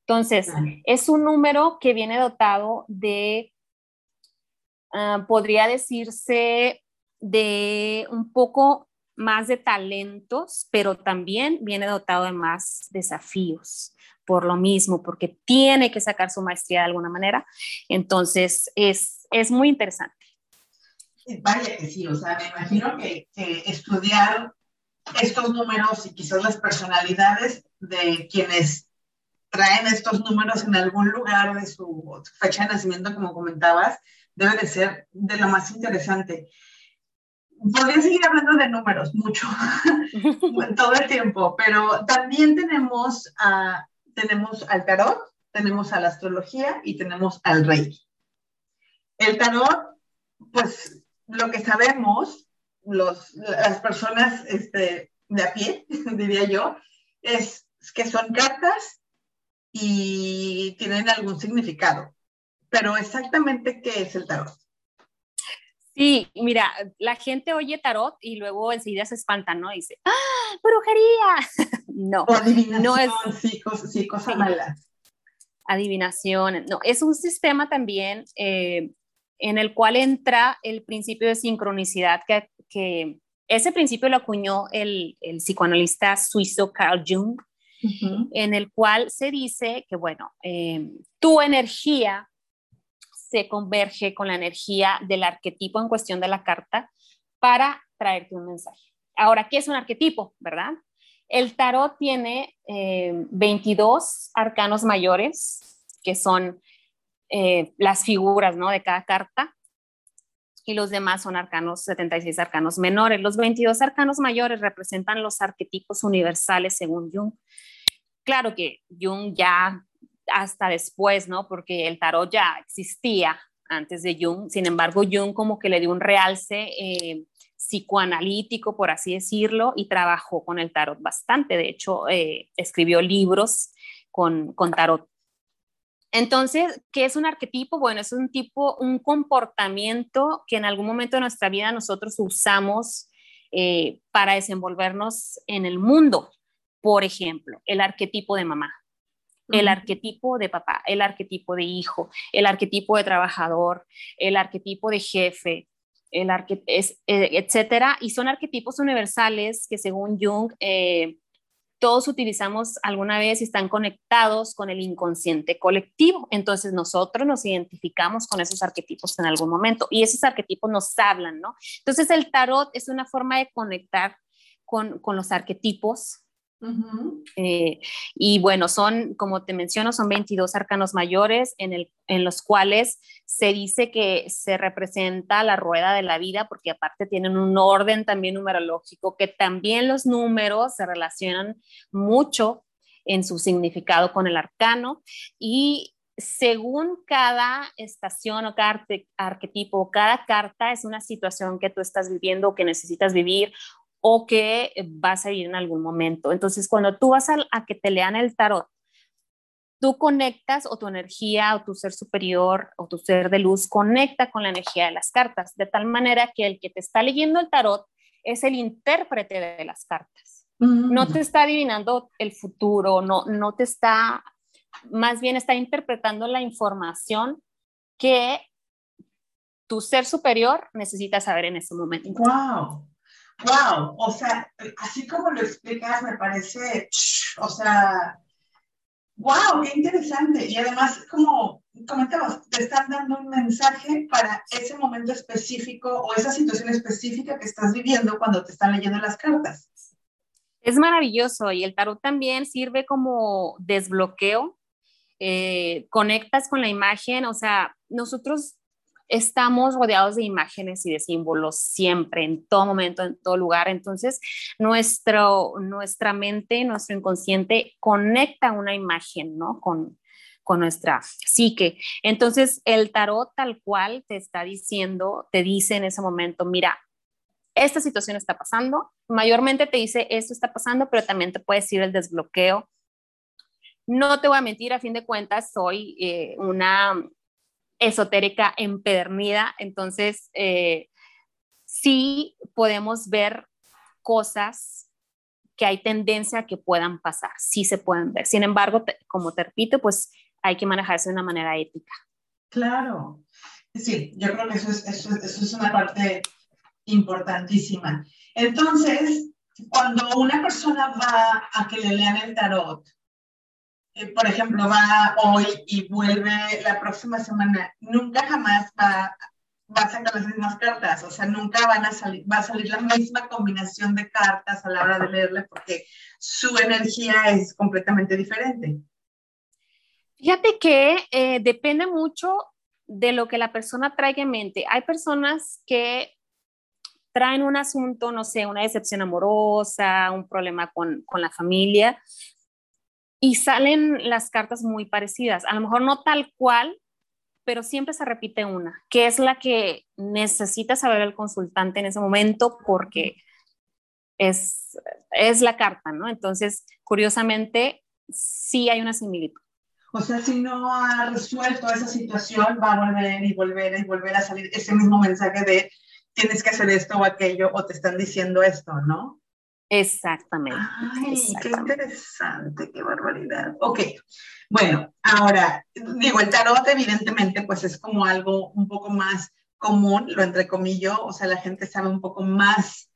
Entonces, es un número que viene dotado de, ah, podría decirse, de un poco más de talentos, pero también viene dotado de más desafíos por lo mismo, porque tiene que sacar su maestría de alguna manera. Entonces, es, es muy interesante. Vaya que sí, o sea, me imagino que, que estudiar estos números y quizás las personalidades de quienes traen estos números en algún lugar de su fecha de nacimiento, como comentabas, debe de ser de lo más interesante. Podría seguir hablando de números mucho, todo el tiempo, pero también tenemos, a, tenemos al tarot, tenemos a la astrología y tenemos al rey. El tarot, pues lo que sabemos los, las personas este, de a pie, diría yo, es que son cartas y tienen algún significado. Pero exactamente qué es el tarot. Sí, mira, la gente oye tarot y luego enseguida se espantan, ¿no? Dice, ¡ah, brujería! no, no es sí, cosas, sí, cosa mala. Adivinación, no, es un sistema también eh, en el cual entra el principio de sincronicidad que que ese principio lo acuñó el, psicoanalista suizo Carl Jung, en el cual se dice que, bueno, eh, tu energía se converge con la energía del arquetipo en cuestión de la carta para traerte un mensaje. Ahora, ¿qué es un arquetipo, verdad? El tarot tiene 22 eh, arcanos mayores, que son eh, las figuras ¿no? de cada carta, y los demás son arcanos, 76 arcanos menores. Los 22 arcanos mayores representan los arquetipos universales según Jung. Claro que Jung ya hasta después, ¿no? Porque el tarot ya existía antes de Jung. Sin embargo, Jung como que le dio un realce eh, psicoanalítico, por así decirlo, y trabajó con el tarot bastante. De hecho, eh, escribió libros con, con tarot entonces, ¿qué es un arquetipo? Bueno, es un tipo, un comportamiento que en algún momento de nuestra vida nosotros usamos eh, para desenvolvernos en el mundo. Por ejemplo, el arquetipo de mamá, el arquetipo de papá, el arquetipo de hijo, el arquetipo de trabajador, el arquetipo de jefe, el es, eh, etcétera. Y son arquetipos universales que según Jung eh, todos utilizamos alguna vez y están conectados con el inconsciente colectivo. Entonces nosotros nos identificamos con esos arquetipos en algún momento y esos arquetipos nos hablan, ¿no? Entonces el tarot es una forma de conectar con, con los arquetipos Eh, y bueno, son, como te menciono, son 22 arcanos mayores en, el, en los cuales se dice que se representa la rueda de la vida, porque aparte tienen un orden también numerológico, que también los números se relacionan mucho en su significado con el arcano. Y según cada estación o cada arquetipo, cada carta es una situación que tú estás viviendo o que necesitas vivir o que vas a vivir en algún momento. Entonces, cuando tú vas a, que te lean el tarot, tú conectas o tu energía o tu ser superior o tu ser de luz conecta con la energía de las cartas, de tal manera que el que te está leyendo el tarot es el intérprete de las cartas. No te está adivinando el futuro, no, no te está, más bien está interpretando la información que tu ser superior necesita saber en ese momento. ¡Wow! Wow, o sea, así como lo explicas, me parece, o sea, wow, qué interesante. Y además, como comentabas, te están dando un mensaje para ese momento específico o esa situación específica que estás viviendo cuando te están leyendo las cartas. Es maravilloso y el tarot también sirve como desbloqueo. Eh, conectas con la imagen, o sea, nosotros estamos rodeados de imágenes y de símbolos siempre, en todo momento, en todo lugar. Entonces, nuestro, nuestra mente, nuestro inconsciente conecta una imagen, ¿no? Con, con nuestra psique. Entonces, el tarot tal cual te está diciendo, te dice en ese momento, mira, esta situación está pasando, mayormente te dice esto está pasando, pero también te puede decir el desbloqueo. No te voy a mentir, a fin de cuentas, soy eh, una esotérica empedernida, entonces eh, sí podemos ver cosas que hay tendencia a que puedan pasar, sí se pueden ver. Sin embargo, como te repito, pues hay que manejarse de una manera ética. Claro, sí, yo creo que eso es, eso, eso es una parte importantísima. Entonces, cuando una persona va a que le lean el tarot, eh, por ejemplo, va hoy y vuelve la próxima semana, nunca jamás va, va a sacar las mismas cartas, o sea, nunca van a salir, va a salir la misma combinación de cartas a la hora de leerle porque su energía es completamente diferente. Fíjate que eh, depende mucho de lo que la persona traiga en mente. Hay personas que traen un asunto, no sé, una decepción amorosa, un problema con, con la familia, y salen las cartas muy parecidas. A lo mejor no tal cual, pero siempre se repite una, que es la que necesita saber el consultante en ese momento porque es, es la carta, ¿no? Entonces, curiosamente, sí hay una similitud. O sea, si no ha resuelto esa situación, va a volver y volver y volver a salir ese mismo mensaje de tienes que hacer esto o aquello o te están diciendo esto, ¿no? Exactamente. Ay, qué interesante, qué barbaridad. Ok, bueno, ahora, digo, el tarot evidentemente pues es como algo un poco más común, lo entrecomillo, o sea, la gente sabe un poco más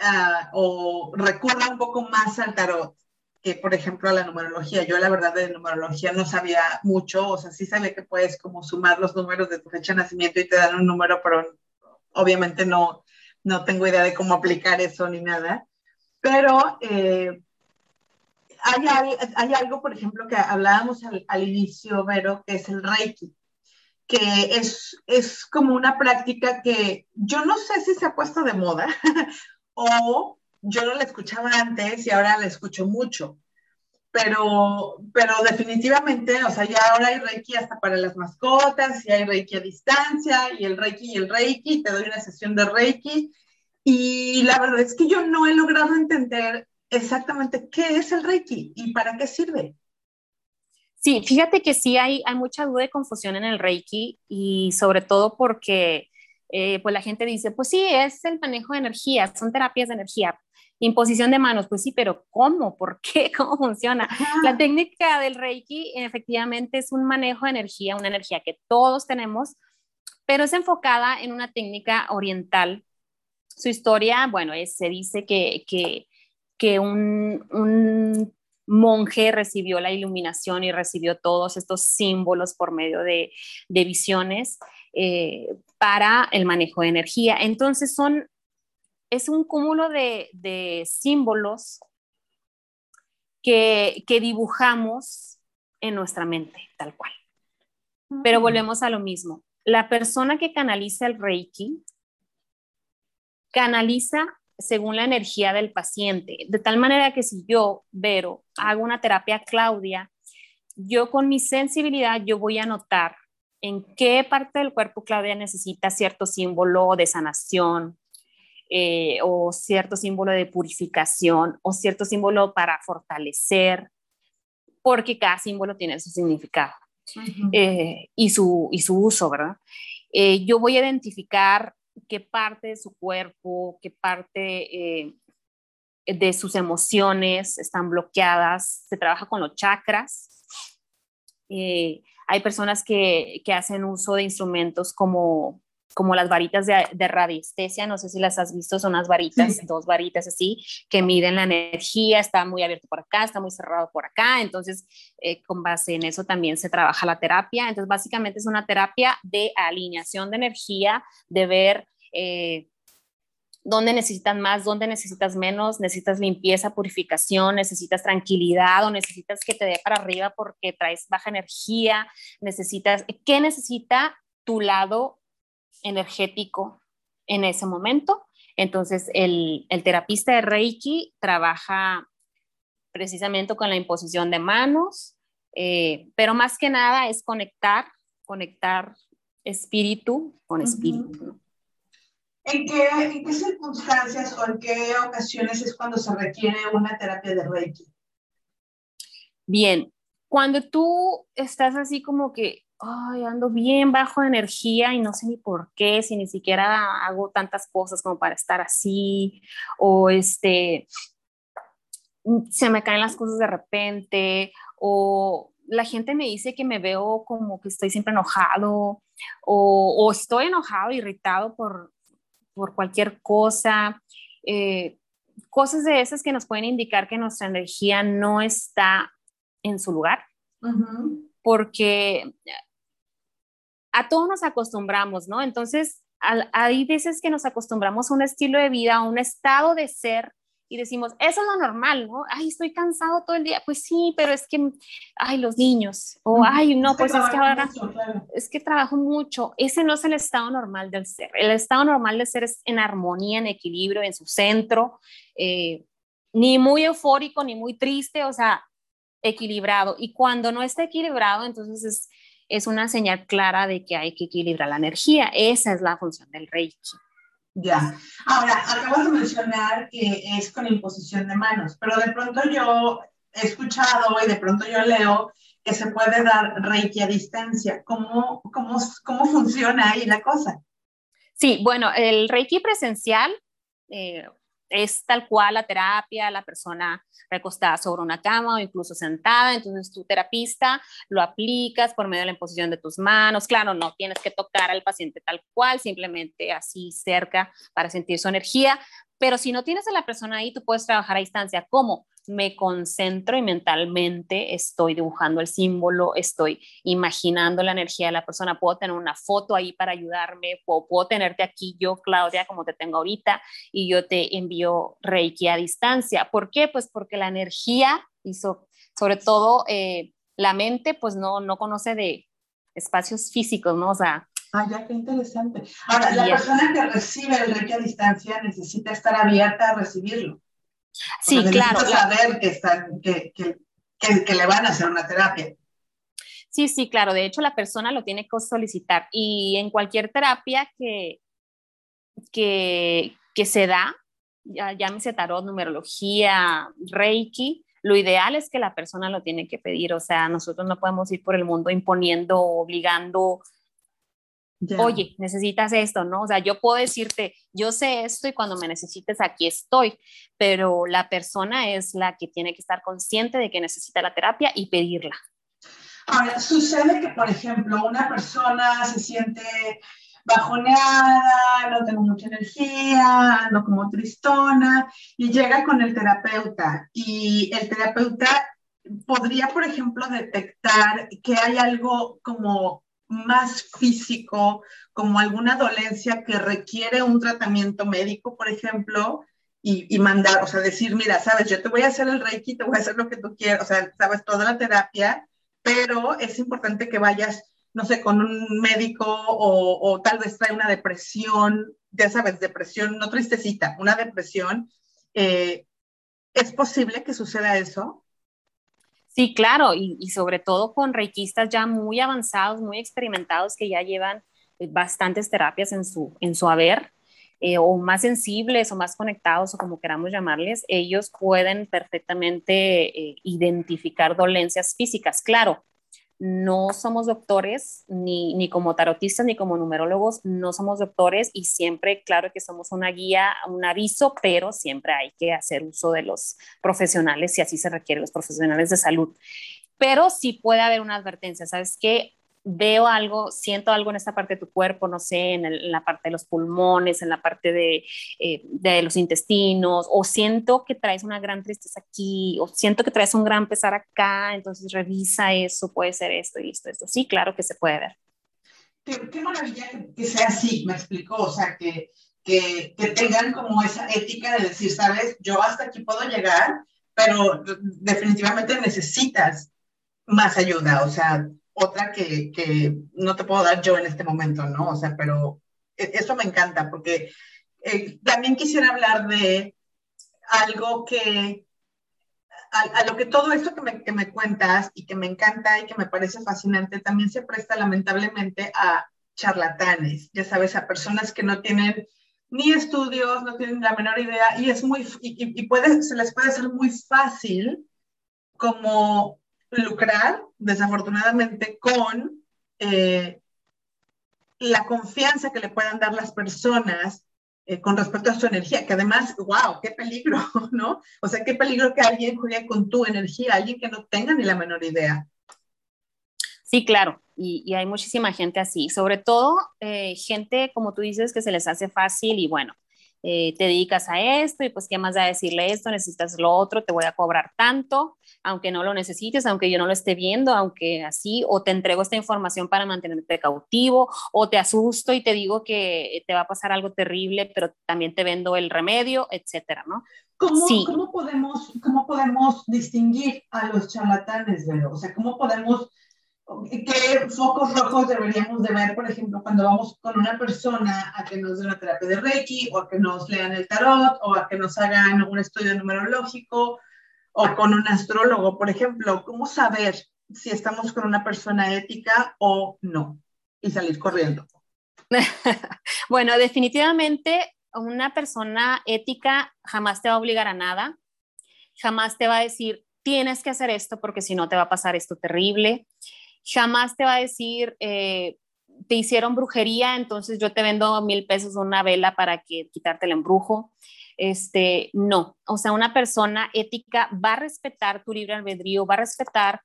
uh, o recuerda un poco más al tarot que, por ejemplo, a la numerología. Yo la verdad de numerología no sabía mucho, o sea, sí sabía que puedes como sumar los números de tu fecha de nacimiento y te dan un número, pero obviamente no, no tengo idea de cómo aplicar eso ni nada. Pero eh, hay, algo, por ejemplo, que hablábamos al, inicio, Vero, que es el Reiki, que es, es como una práctica que yo no sé si se ha puesto de moda o yo no la escuchaba antes y ahora la escucho mucho. Pero, pero definitivamente, o sea, ya ahora hay Reiki hasta para las mascotas, y hay Reiki a distancia, y el Reiki y el Reiki, te doy una sesión de Reiki, y la verdad es que yo no he logrado entender exactamente qué es el Reiki y para qué sirve. Sí, fíjate que sí hay, hay mucha duda y confusión en el Reiki y sobre todo porque eh, pues la gente dice, pues sí, es el manejo de energía, son terapias de energía. Imposición de manos, pues sí, pero ¿cómo? ¿Por qué? ¿Cómo funciona? La técnica del Reiki efectivamente es un manejo de energía, una energía que todos tenemos, pero es enfocada en una técnica oriental su historia, bueno, se dice que, que, un, monje recibió la iluminación y recibió todos estos símbolos por medio de, visiones eh, para el manejo de energía. Entonces son, es un cúmulo de, símbolos que, que dibujamos en nuestra mente, tal cual. Pero volvemos a lo mismo. La persona que canaliza el Reiki canaliza según la energía del paciente, de tal manera que si yo, Vero, hago una terapia Claudia, yo con mi sensibilidad, yo voy a notar en qué parte del cuerpo Claudia necesita cierto símbolo de sanación eh, o cierto símbolo de purificación o cierto símbolo para fortalecer, porque cada símbolo tiene su significado eh, y, su, y su uso, ¿verdad? Eh, yo voy a identificar qué parte de su cuerpo, qué parte de sus emociones están bloqueadas. Se trabaja con los chakras. Eh, hay personas que, que, hacen uso de instrumentos como, como las varitas de, de, radiestesia, no sé si las has visto, son unas varitas, dos varitas así, que miden la energía, está muy abierto por acá, está muy cerrado por acá, entonces eh, con base en eso también se trabaja la terapia, entonces básicamente es una terapia de alineación de energía, de ver... Eh, dónde necesitas más, dónde necesitas menos, necesitas limpieza, purificación, necesitas tranquilidad o necesitas que te dé para arriba porque traes baja energía, necesitas, ¿qué necesita tu lado energético en ese momento? Entonces, el, el terapista de Reiki trabaja precisamente con la imposición de manos, eh, pero más que nada es conectar, conectar espíritu con espíritu. ¿En qué, circunstancias o en qué ocasiones es cuando se requiere una terapia de Reiki? Bien, cuando tú estás así como que, ay, ando bien bajo de energía y no sé ni por qué, si ni siquiera hago tantas cosas como para estar así, o este, se me caen las cosas de repente, o la gente me dice que me veo como que estoy siempre enojado, o, o estoy enojado, irritado por, por cualquier cosa, eh, cosas de esas que nos pueden indicar que nuestra energía no está en su lugar, porque a todos nos acostumbramos, ¿no? Entonces, hay veces que nos acostumbramos a un estilo de vida, a un estado de ser y decimos, eso es lo normal, ¿no? Ay, estoy cansado todo el día. Pues sí, pero es que, ay, los niños. O, ay, no, pues es que ahora, es que trabajo mucho. Ese no es el estado normal del ser. El estado normal del ser es en armonía, en equilibrio, en su centro, eh, ni muy eufórico, ni muy triste, o sea, equilibrado. Y cuando no está equilibrado, entonces es, es una señal clara de que hay que equilibrar la energía. Esa es la función del Reiki. Ya. Ahora, acabas de mencionar que es con imposición de manos, pero de pronto yo he escuchado y de pronto yo leo que se puede dar reiki a distancia. ¿Cómo, cómo, cómo funciona ahí la cosa? Sí, bueno, el reiki presencial, eh, es tal cual la terapia, la persona recostada sobre una cama o incluso sentada, entonces tu terapista lo aplicas por medio de la imposición de tus manos, claro, no tienes que tocar al paciente tal cual, simplemente así cerca para sentir su energía, pero si no tienes a la persona ahí, tú puedes trabajar a distancia. ¿Cómo? Me concentro y mentalmente estoy dibujando el símbolo, estoy imaginando la energía de la persona, puedo tener una foto ahí para ayudarme, puedo, puedo tenerte aquí yo, Claudia, como te tengo ahorita, y yo te envío Reiki a distancia. ¿Por qué? Pues porque la energía y sobre todo eh, la mente, pues no, no conoce de espacios físicos, ¿no? O sea, Ah, ya, qué interesante. Ahora, la persona que recibe el reiki a distancia necesita estar abierta a recibirlo. Sí, claro. saber que, están, que, que, que, le van a hacer una terapia. Sí, sí, claro. De hecho, la persona lo tiene que solicitar. Y en cualquier terapia que, que, que se da, ya, llámese tarot, numerología, reiki, lo ideal es que la persona lo tiene que pedir. O sea, nosotros no podemos ir por el mundo imponiendo, obligando Oye, necesitas esto, ¿no? O sea, yo puedo decirte, yo sé esto y cuando me necesites aquí estoy, pero la persona es la que tiene que estar consciente de que necesita la terapia y pedirla. Ahora, sucede que, por ejemplo, una persona se siente bajoneada, no tengo mucha energía, ando como tristona, y llega con el terapeuta y el terapeuta podría, por ejemplo, detectar que hay algo como más físico, como alguna dolencia que requiere un tratamiento médico, por ejemplo, y, mandar, o sea, decir, mira, sabes, yo te voy a hacer el reiki, te voy a hacer lo que tú quieras, o sea, sabes, toda la terapia, pero es importante que vayas, no sé, con un médico o, o tal vez trae una depresión, ya sabes, depresión, no tristecita, una depresión. Eh, ¿Es posible que suceda eso? Sí, claro, y, sobre todo con reikistas ya muy avanzados, muy experimentados, que ya llevan eh, bastantes terapias en su, en su haber, eh, o más sensibles o más conectados o como queramos llamarles, ellos pueden perfectamente eh, identificar dolencias físicas. Claro, no somos doctores, ni, ni, como tarotistas, ni como numerólogos, no somos doctores y siempre, claro que somos una guía, un aviso, pero siempre hay que hacer uso de los profesionales si así se requiere, los profesionales de salud. Pero sí puede haber una advertencia, ¿sabes qué? Veo algo, siento algo en esta parte de tu cuerpo, no sé, en, la parte de los pulmones, en la parte de, eh, de, los intestinos, o siento que traes una gran tristeza aquí, o siento que traes un gran pesar acá, entonces revisa eso, puede ser esto y esto, esto. Sí, claro que se puede ver. Qué, maravilla que, sea así, me explicó, o sea, que, que, que tengan como esa ética de decir, sabes, yo hasta aquí puedo llegar, pero definitivamente necesitas más ayuda, o sea, otra que, que, no te puedo dar yo en este momento, ¿no? O sea, pero e, eso me encanta porque eh, también quisiera hablar de algo que, a, lo que todo esto que me, que me, cuentas y que me encanta y que me parece fascinante, también se presta lamentablemente a charlatanes, ya sabes, a personas que no tienen ni estudios, no tienen la menor idea y es muy, y, y puede, se les puede ser muy fácil como lucrar, desafortunadamente, con eh, la confianza que le puedan dar las personas eh, con respecto a su energía, que además, wow, qué peligro, ¿no? O sea, qué peligro que alguien juegue con tu energía, alguien que no tenga ni la menor idea. Sí, claro, y, hay muchísima gente así, sobre todo eh, gente, como tú dices, que se les hace fácil y bueno, eh, te dedicas a esto y pues qué más da decirle esto, necesitas lo otro, te voy a cobrar tanto, aunque no lo necesites, aunque yo no lo esté viendo, aunque así, o te entrego esta información para mantenerte cautivo, o te asusto y te digo que te va a pasar algo terrible, pero también te vendo el remedio, etcétera, ¿no? ¿Cómo, ¿cómo podemos, ¿Cómo podemos distinguir a los charlatanes, Vero? O sea, ¿cómo podemos ¿Qué focos rojos deberíamos de ver, por ejemplo, cuando vamos con una persona a que nos dé una terapia de Reiki o a que nos lean el tarot o a que nos hagan un estudio numerológico o con un astrólogo, por ejemplo? ¿Cómo saber si estamos con una persona ética o no y salir corriendo? bueno, definitivamente una persona ética jamás te va a obligar a nada, jamás te va a decir, tienes que hacer esto porque si no te va a pasar esto terrible jamás te va a decir, eh, te hicieron brujería, entonces yo te vendo mil pesos una vela para que quitarte el embrujo. Este, no, o sea, una persona ética va a respetar tu libre albedrío, va a respetar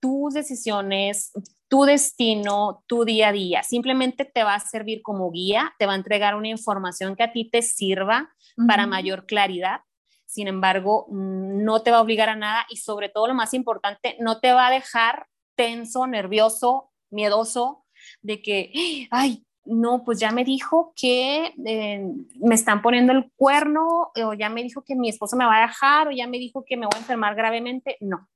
tus decisiones, tu destino, tu día a día. Simplemente te va a servir como guía, te va a entregar una información que a ti te sirva para mayor claridad. Sin embargo, no te va a obligar a nada y sobre todo lo más importante, no te va a dejar tenso, nervioso, miedoso, de que, ay, no, pues ya me dijo que eh, me están poniendo el cuerno, o ya me dijo que mi esposo me va a dejar, o ya me dijo que me voy a enfermar gravemente. No.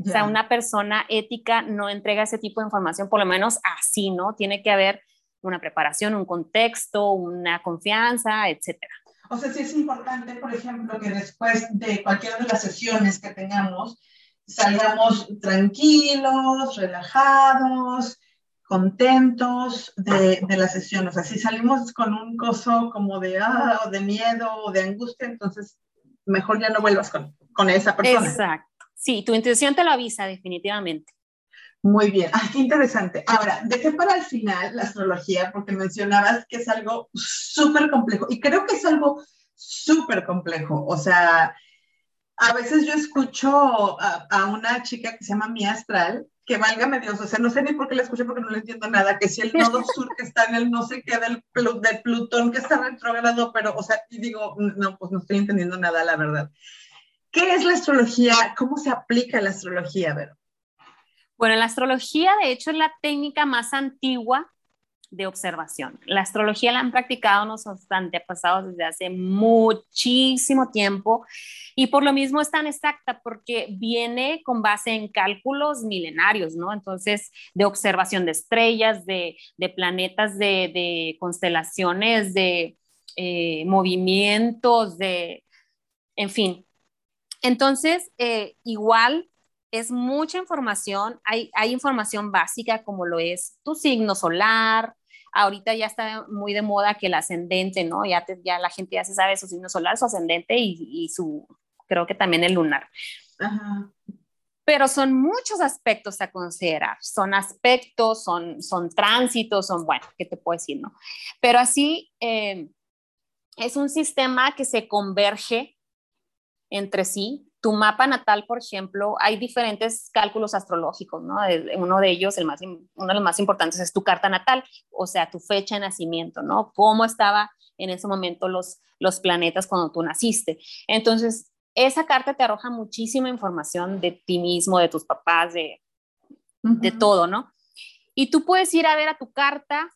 O sea, una persona ética no entrega ese tipo de información, por lo menos así, ¿no? Tiene que haber una preparación, un contexto, una confianza, etcétera. O sea, sí es importante, por ejemplo, que después de cualquiera de las sesiones que tengamos, salgamos tranquilos, relajados, contentos de, de, la sesión. O sea, si salimos con un coso como de, ah, de miedo o de angustia, entonces mejor ya no vuelvas con, con esa persona. Exacto. Sí, tu intención te lo avisa definitivamente. Muy bien, ah, qué interesante. Ahora, dejé para el final la astrología porque mencionabas que es algo súper complejo y creo que es algo súper complejo. O sea, a veces yo escucho a, una chica que se llama Mía Astral, que válgame Dios, o sea, no sé ni por qué la escucho porque no le entiendo nada, que si el nodo sur que está en el no sé qué del, del Plutón que está retrogrado, pero, o sea, y digo, no, pues no estoy entendiendo nada, la verdad. ¿Qué es la astrología? ¿Cómo se aplica la astrología, Vero? Bueno, la astrología, de hecho, es la técnica más antigua de observación. La astrología la han practicado nuestros antepasados desde hace muchísimo tiempo y por lo mismo es tan exacta porque viene con base en cálculos milenarios, ¿no? Entonces, de observación de estrellas, de, planetas, de, constelaciones, de eh, movimientos, de, en fin. Entonces, eh, igual es mucha información, hay, hay información básica como lo es tu signo solar, ahorita ya está muy de moda que el ascendente, ¿no? Ya, ya la gente ya se sabe su signo solar, su ascendente y, su, creo que también el lunar. Pero son muchos aspectos a considerar, son aspectos, son, son tránsitos, son, bueno, ¿qué te puedo decir, no? Pero así eh, es un sistema que se converge entre sí tu mapa natal, por ejemplo, hay diferentes cálculos astrológicos, ¿no? Uno de ellos, el más, uno de los más importantes, es tu carta natal, o sea, tu fecha de nacimiento, ¿no? Cómo estaba en ese momento los, los planetas cuando tú naciste. Entonces, esa carta te arroja muchísima información de ti mismo, de tus papás, de, de todo, ¿no? Y tú puedes ir a ver a tu carta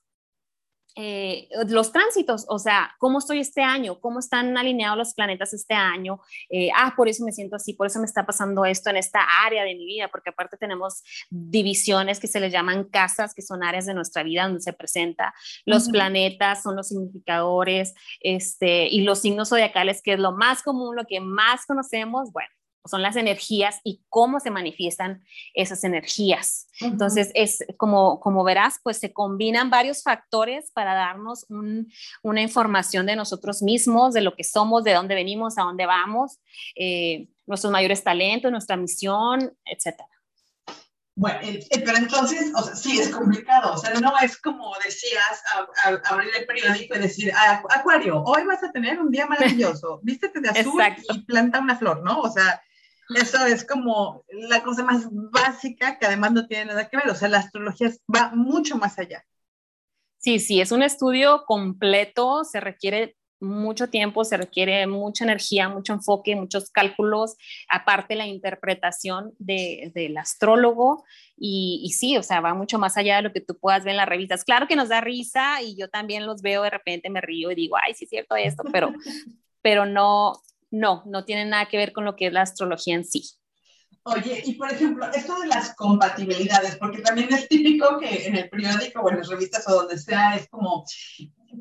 eh, los tránsitos, o sea, cómo estoy este año, cómo están alineados los planetas este año, eh, ah, por eso me siento así, por eso me está pasando esto en esta área de mi vida, porque aparte tenemos divisiones que se les llaman casas, que son áreas de nuestra vida donde se presenta, los planetas son los significadores, este, y los signos zodiacales, que es lo más común, lo que más conocemos, bueno, son las energías y cómo se manifiestan esas energías. Entonces, es como, como verás, pues se combinan varios factores para darnos una información de nosotros mismos, de lo que somos, de dónde venimos, a dónde vamos, eh, nuestros mayores talentos, nuestra misión, etcétera. Bueno, eh, eh, pero entonces, o sea, sí es complicado, o sea, no es como decías, abrir el periódico y decir, ah, Acuario, hoy vas a tener un día maravilloso, vístete de azul y planta una flor, ¿no? O sea, eso es como la cosa más básica que además no tiene nada que ver. O sea, la astrología va mucho más allá. Sí, sí, es un estudio completo, se requiere mucho tiempo, se requiere mucha energía, mucho enfoque, muchos cálculos, aparte la interpretación del astrólogo y, y, sí, o sea, va mucho más allá de lo que tú puedas ver en las revistas. Claro que nos da risa y yo también los veo, de repente me río y digo, ay, sí es cierto esto, pero, pero no, no, no tiene nada que ver con lo que es la astrología en sí. Oye, y por ejemplo, esto de las compatibilidades, porque también es típico que en el periódico o en las revistas o donde sea, es como,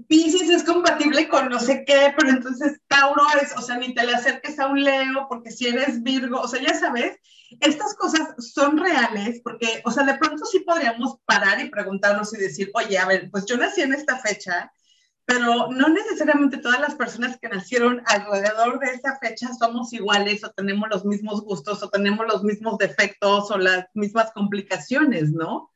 Pisces es compatible con no sé qué, pero entonces Tauro es, o sea, ni te le acerques a un Leo, porque si eres Virgo, o sea, ya sabes, estas cosas son reales, porque, o sea, de pronto sí podríamos parar y preguntarnos y decir, oye, a ver, pues yo nací en esta fecha, pero no necesariamente todas las personas que nacieron alrededor de esa fecha somos iguales o tenemos los mismos gustos o tenemos los mismos defectos o las mismas complicaciones, ¿no?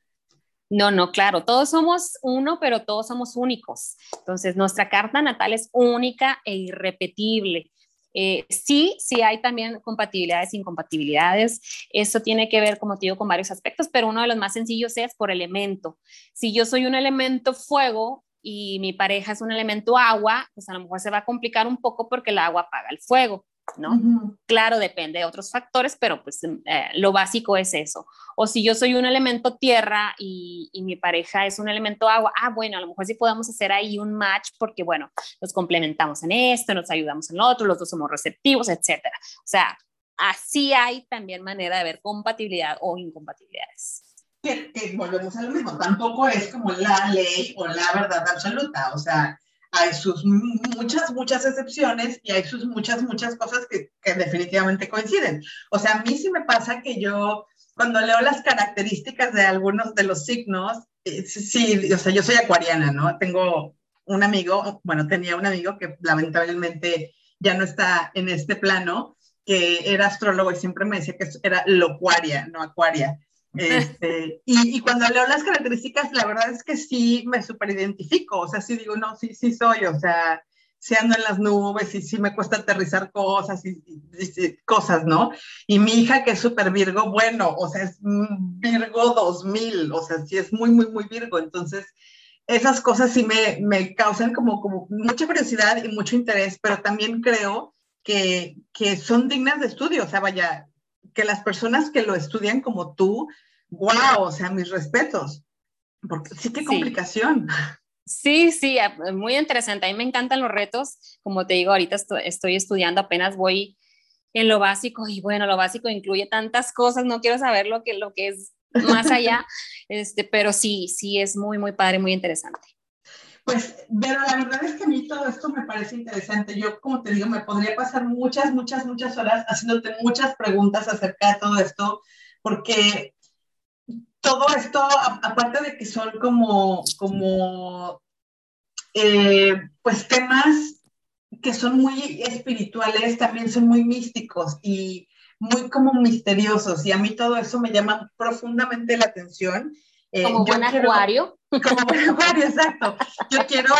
No, no, claro, todos somos uno, pero todos somos únicos. Entonces, nuestra carta natal es única e irrepetible. Eh, sí, sí hay también compatibilidades e incompatibilidades. Eso tiene que ver, como te digo, con varios aspectos, pero uno de los más sencillos es por elemento. Si yo soy un elemento fuego, y mi pareja es un elemento agua, pues a lo mejor se va a complicar un poco porque el agua apaga el fuego, ¿no? Claro, depende de otros factores, pero pues em, eh, lo básico es eso. O si yo soy un elemento tierra y, y, mi pareja es un elemento agua, ah, bueno, a lo mejor sí podemos hacer ahí un match porque, bueno, nos complementamos en esto, nos ayudamos en lo otro, los dos somos receptivos, etcétera. O sea, así hay también manera de ver compatibilidad o incompatibilidades que, volvemos a lo mismo, tampoco es como la ley o la verdad absoluta, o sea, hay sus muchas, muchas excepciones y hay sus muchas, muchas cosas que, que, definitivamente coinciden. O sea, a mí sí me pasa que yo, cuando leo las características de algunos de los signos, eh, sí, o sea, yo soy acuariana, ¿no? Tengo un amigo, bueno, tenía un amigo que lamentablemente ya no está en este plano, que era astrólogo y siempre me decía que era locuaria, no acuaria. Este, y, y, cuando leo las características, la verdad es que sí me super identifico, o sea, sí digo, no, sí, sí soy, o sea, sí ando en las nubes y sí me cuesta aterrizar cosas y, cosas, ¿no? Y mi hija que es súper Virgo, bueno, o sea, es Virgo 2000, o sea, sí es muy, muy, muy Virgo, entonces esas cosas sí me, me causan como, como mucha curiosidad y mucho interés, pero también creo que, que son dignas de estudio, o sea, vaya, que las personas que lo estudian como tú, wow, o sea, mis respetos. Porque sí, qué complicación. Sí, sí, muy interesante. A mí me encantan los retos. Como te digo, ahorita estoy, estudiando, apenas voy en lo básico y bueno, lo básico incluye tantas cosas, no quiero saber lo que, lo que es más allá, este, pero sí, sí es muy, muy padre, muy interesante. Pues, pero la verdad es que a mí todo esto me parece interesante. Yo, como te digo, me podría pasar muchas, muchas, muchas horas haciéndote muchas preguntas acerca de todo esto, porque todo esto, aparte de que son como, como eh, pues temas que son muy espirituales, también son muy místicos y muy como misteriosos. Y a mí todo eso me llama profundamente la atención. Eh, como buen acuario. Como buen acuario, exacto. Yo quiero,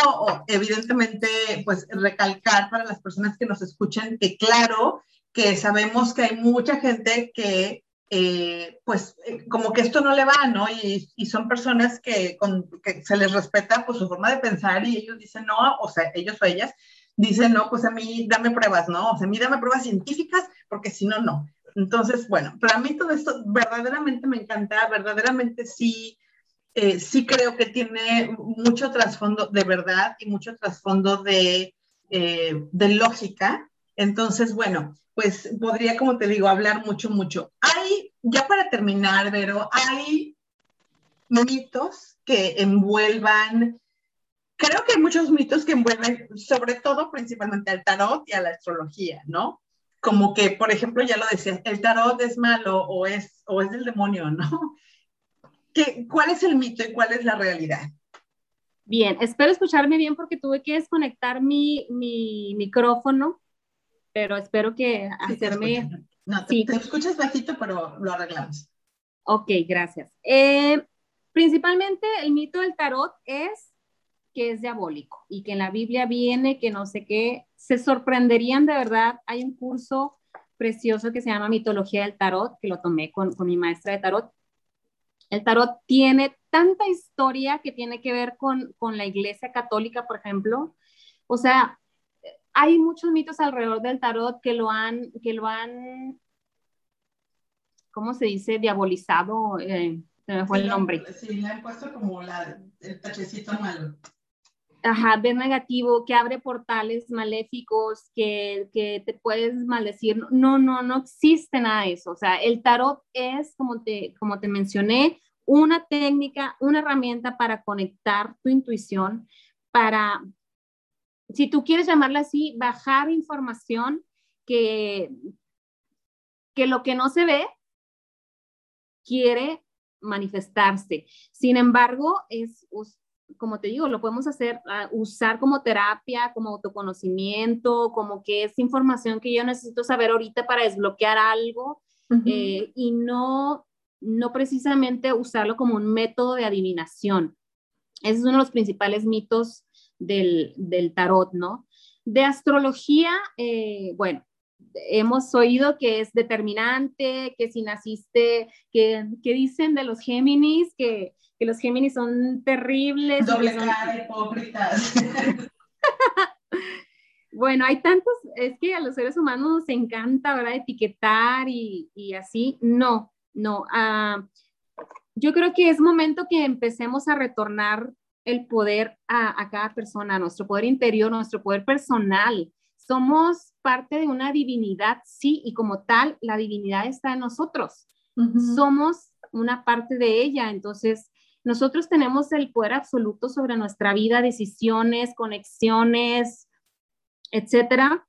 evidentemente, pues recalcar para las personas que nos escuchen que claro que sabemos que hay mucha gente que eh, pues eh, como que esto no le va, ¿no? Y, y son personas que, con, que, se les respeta pues su forma de pensar y ellos dicen no, o sea, ellos o ellas dicen no, pues a mí dame pruebas, ¿no? O sea, a mí dame pruebas científicas porque si no, no. Entonces, bueno, para mí todo esto verdaderamente me encanta, verdaderamente sí, eh, sí creo que tiene mucho trasfondo de verdad y mucho trasfondo de, de lógica. Entonces, bueno, pues podría, como te digo, hablar mucho, mucho. Hay, ya para terminar, Vero, hay mitos que envuelvan, creo que hay muchos mitos que envuelven, sobre todo, principalmente al tarot y a la astrología, ¿no? Como que, por ejemplo, ya lo decías, el tarot es malo o es, o es del demonio, ¿no? ¿Qué, ¿Cuál es el mito y cuál es la realidad? Bien, espero escucharme bien porque tuve que desconectar mi, mi micrófono pero espero que hacerme... no, te, escuchas bajito, pero lo arreglamos. Ok, gracias. Eh, principalmente el mito del tarot es que es diabólico y que en la Biblia viene que no sé qué, se sorprenderían de verdad. Hay un curso precioso que se llama Mitología del Tarot, que lo tomé con, con mi maestra de tarot. El tarot tiene tanta historia que tiene que ver con, con la Iglesia Católica, por ejemplo. O sea, hay muchos mitos alrededor del tarot que lo han, que lo han, ¿cómo se dice? Diabolizado. Eh, se me fue el nombre. Sí, le han puesto como la, el tachecito malo. Ajá, ver negativo, que abre portales maléficos, que, que, te puedes maldecir. No, no, no existe nada de eso. O sea, el tarot es, como te, como te mencioné, una técnica, una herramienta para conectar tu intuición, para, si tú quieres llamarla así, bajar información que, que lo que no se ve quiere manifestarse. Sin embargo, es, como te digo, lo podemos hacer, ah, usar como terapia, como autoconocimiento, como que es información que yo necesito saber ahorita para desbloquear algo eh, y no, no precisamente usarlo como un método de adivinación. Ese es uno de los principales mitos del, del tarot, ¿no? De astrología, eh, bueno, hemos oído que es determinante, que si naciste, que, que dicen de los Géminis, que, que, los Géminis son terribles. Doble cara, hipócritas. bueno, hay tantos, es que a los seres humanos nos encanta, ¿verdad? Etiquetar y, y así. No, no. Uh, yo creo que es momento que empecemos a retornar el poder a, cada persona, nuestro poder interior, nuestro poder personal. Somos parte de una divinidad, sí, y como tal, la divinidad está en nosotros. Somos una parte de ella, entonces nosotros tenemos el poder absoluto sobre nuestra vida, decisiones, conexiones, etcétera.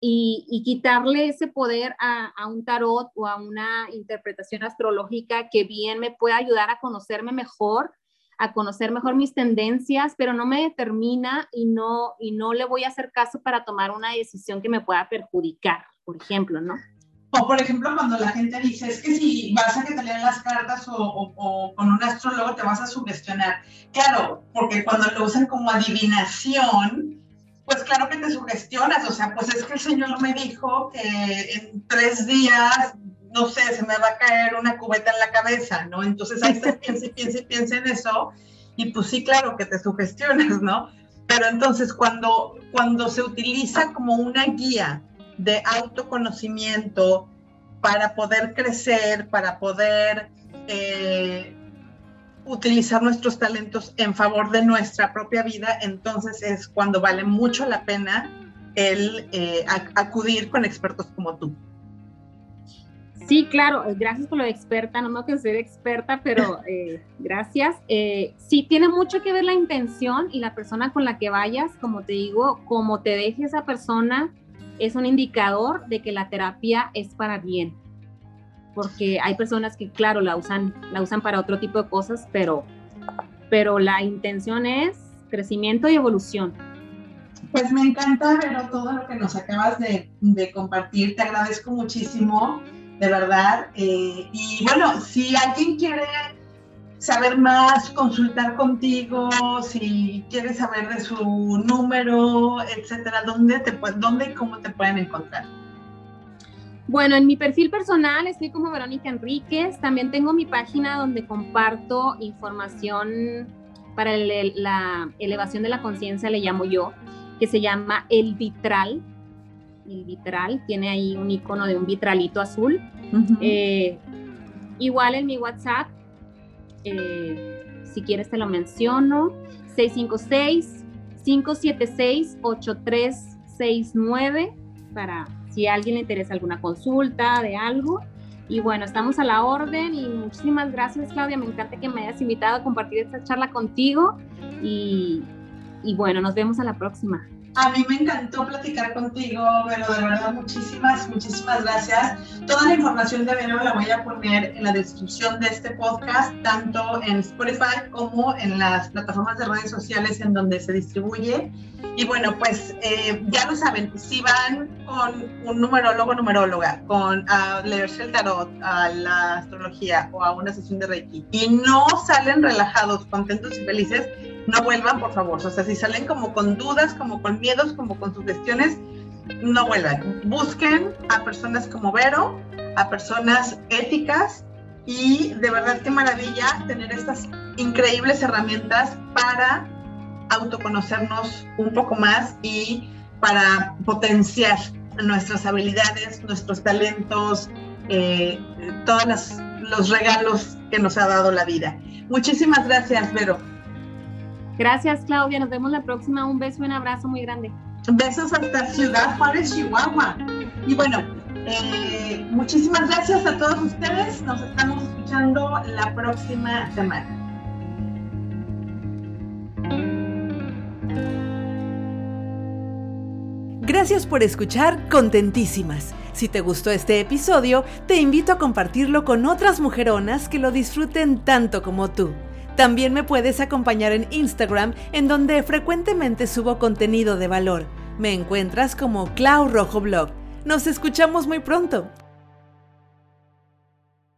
Y, quitarle ese poder a, a, un tarot o a una interpretación astrológica que bien me pueda ayudar a conocerme mejor, a conocer mejor mis tendencias, pero no me determina y no, y no le voy a hacer caso para tomar una decisión que me pueda perjudicar, por ejemplo, ¿no? O por ejemplo, cuando la gente dice, es que si vas a que te lean las cartas o, o, con un astrólogo te vas a sugestionar. Claro, porque cuando lo usan como adivinación, pues claro que te sugestionas. O sea, pues es que el Señor me dijo que en tres días no sé, se me va a caer una cubeta en la cabeza, ¿no? Entonces ahí estás, piensa y piensa y piensa en eso, y pues sí, claro que te sugestionas, ¿no? Pero entonces cuando, cuando se utiliza como una guía de autoconocimiento para poder crecer, para poder, eh, utilizar nuestros talentos en favor de nuestra propia vida, entonces es cuando vale mucho la pena el eh, acudir con expertos como tú. Sí, claro, eh, gracias por lo de experta, no me que ser experta, pero eh, gracias. sí, tiene mucho que ver la intención y la persona con la que vayas, como te digo, como te deje esa persona, es un indicador de que la terapia es para bien porque hay personas que, claro, la usan, la usan para otro tipo de cosas, pero, pero la intención es crecimiento y evolución. Pues me encanta ver todo lo que nos acabas de, de compartir. Te agradezco muchísimo, de verdad. Eh, y bueno, si alguien quiere saber más, consultar contigo, si quieres saber de su número, etcétera, ¿dónde, te, dónde y cómo te pueden encontrar? Bueno, en mi perfil personal estoy como Verónica Enríquez. También tengo mi página donde comparto información para la elevación de la conciencia, le llamo yo, que se llama El Vitral. El Vitral tiene ahí un icono de un vitralito azul. Eh, igual en mi WhatsApp, eh, si quieres te lo menciono, 656 576 8369 para si a alguien le interesa alguna consulta de algo. Y bueno, estamos a la orden y muchísimas gracias Claudia, me encanta que me hayas invitado a compartir esta charla contigo y, y bueno, nos vemos a la próxima. A mí me encantó platicar contigo, pero de verdad muchísimas, muchísimas gracias. Toda la información de Vero la voy a poner en la descripción de este podcast, tanto en Spotify como en las plataformas de redes sociales en donde se distribuye. Y bueno, pues eh, ya lo saben, si van con un numerólogo numeróloga, con a leerse el tarot, a la astrología o a una sesión de Reiki y no salen relajados, contentos y felices, no vuelvan, por favor. O sea, si salen como con dudas, como con miedos, como con sugestiones, no vuelvan. Busquen a personas como Vero, a personas éticas y de verdad qué maravilla tener estas increíbles herramientas para autoconocernos un poco más y para potenciar nuestras habilidades, nuestros talentos, eh, todos los regalos que nos ha dado la vida. Muchísimas gracias, Vero. Gracias, Claudia. Nos vemos la próxima. Un beso y un abrazo muy grande. Besos hasta Ciudad Juárez, Chihuahua. Y bueno, eh, muchísimas gracias a todos ustedes. Nos estamos escuchando la próxima semana. Gracias por escuchar Contentísimas. Si te gustó este episodio, te invito a compartirlo con otras mujeronas que lo disfruten tanto como tú. También me puedes acompañar en Instagram, en donde frecuentemente subo contenido de valor. Me encuentras como Clau Rojo Blog. Nos escuchamos muy pronto.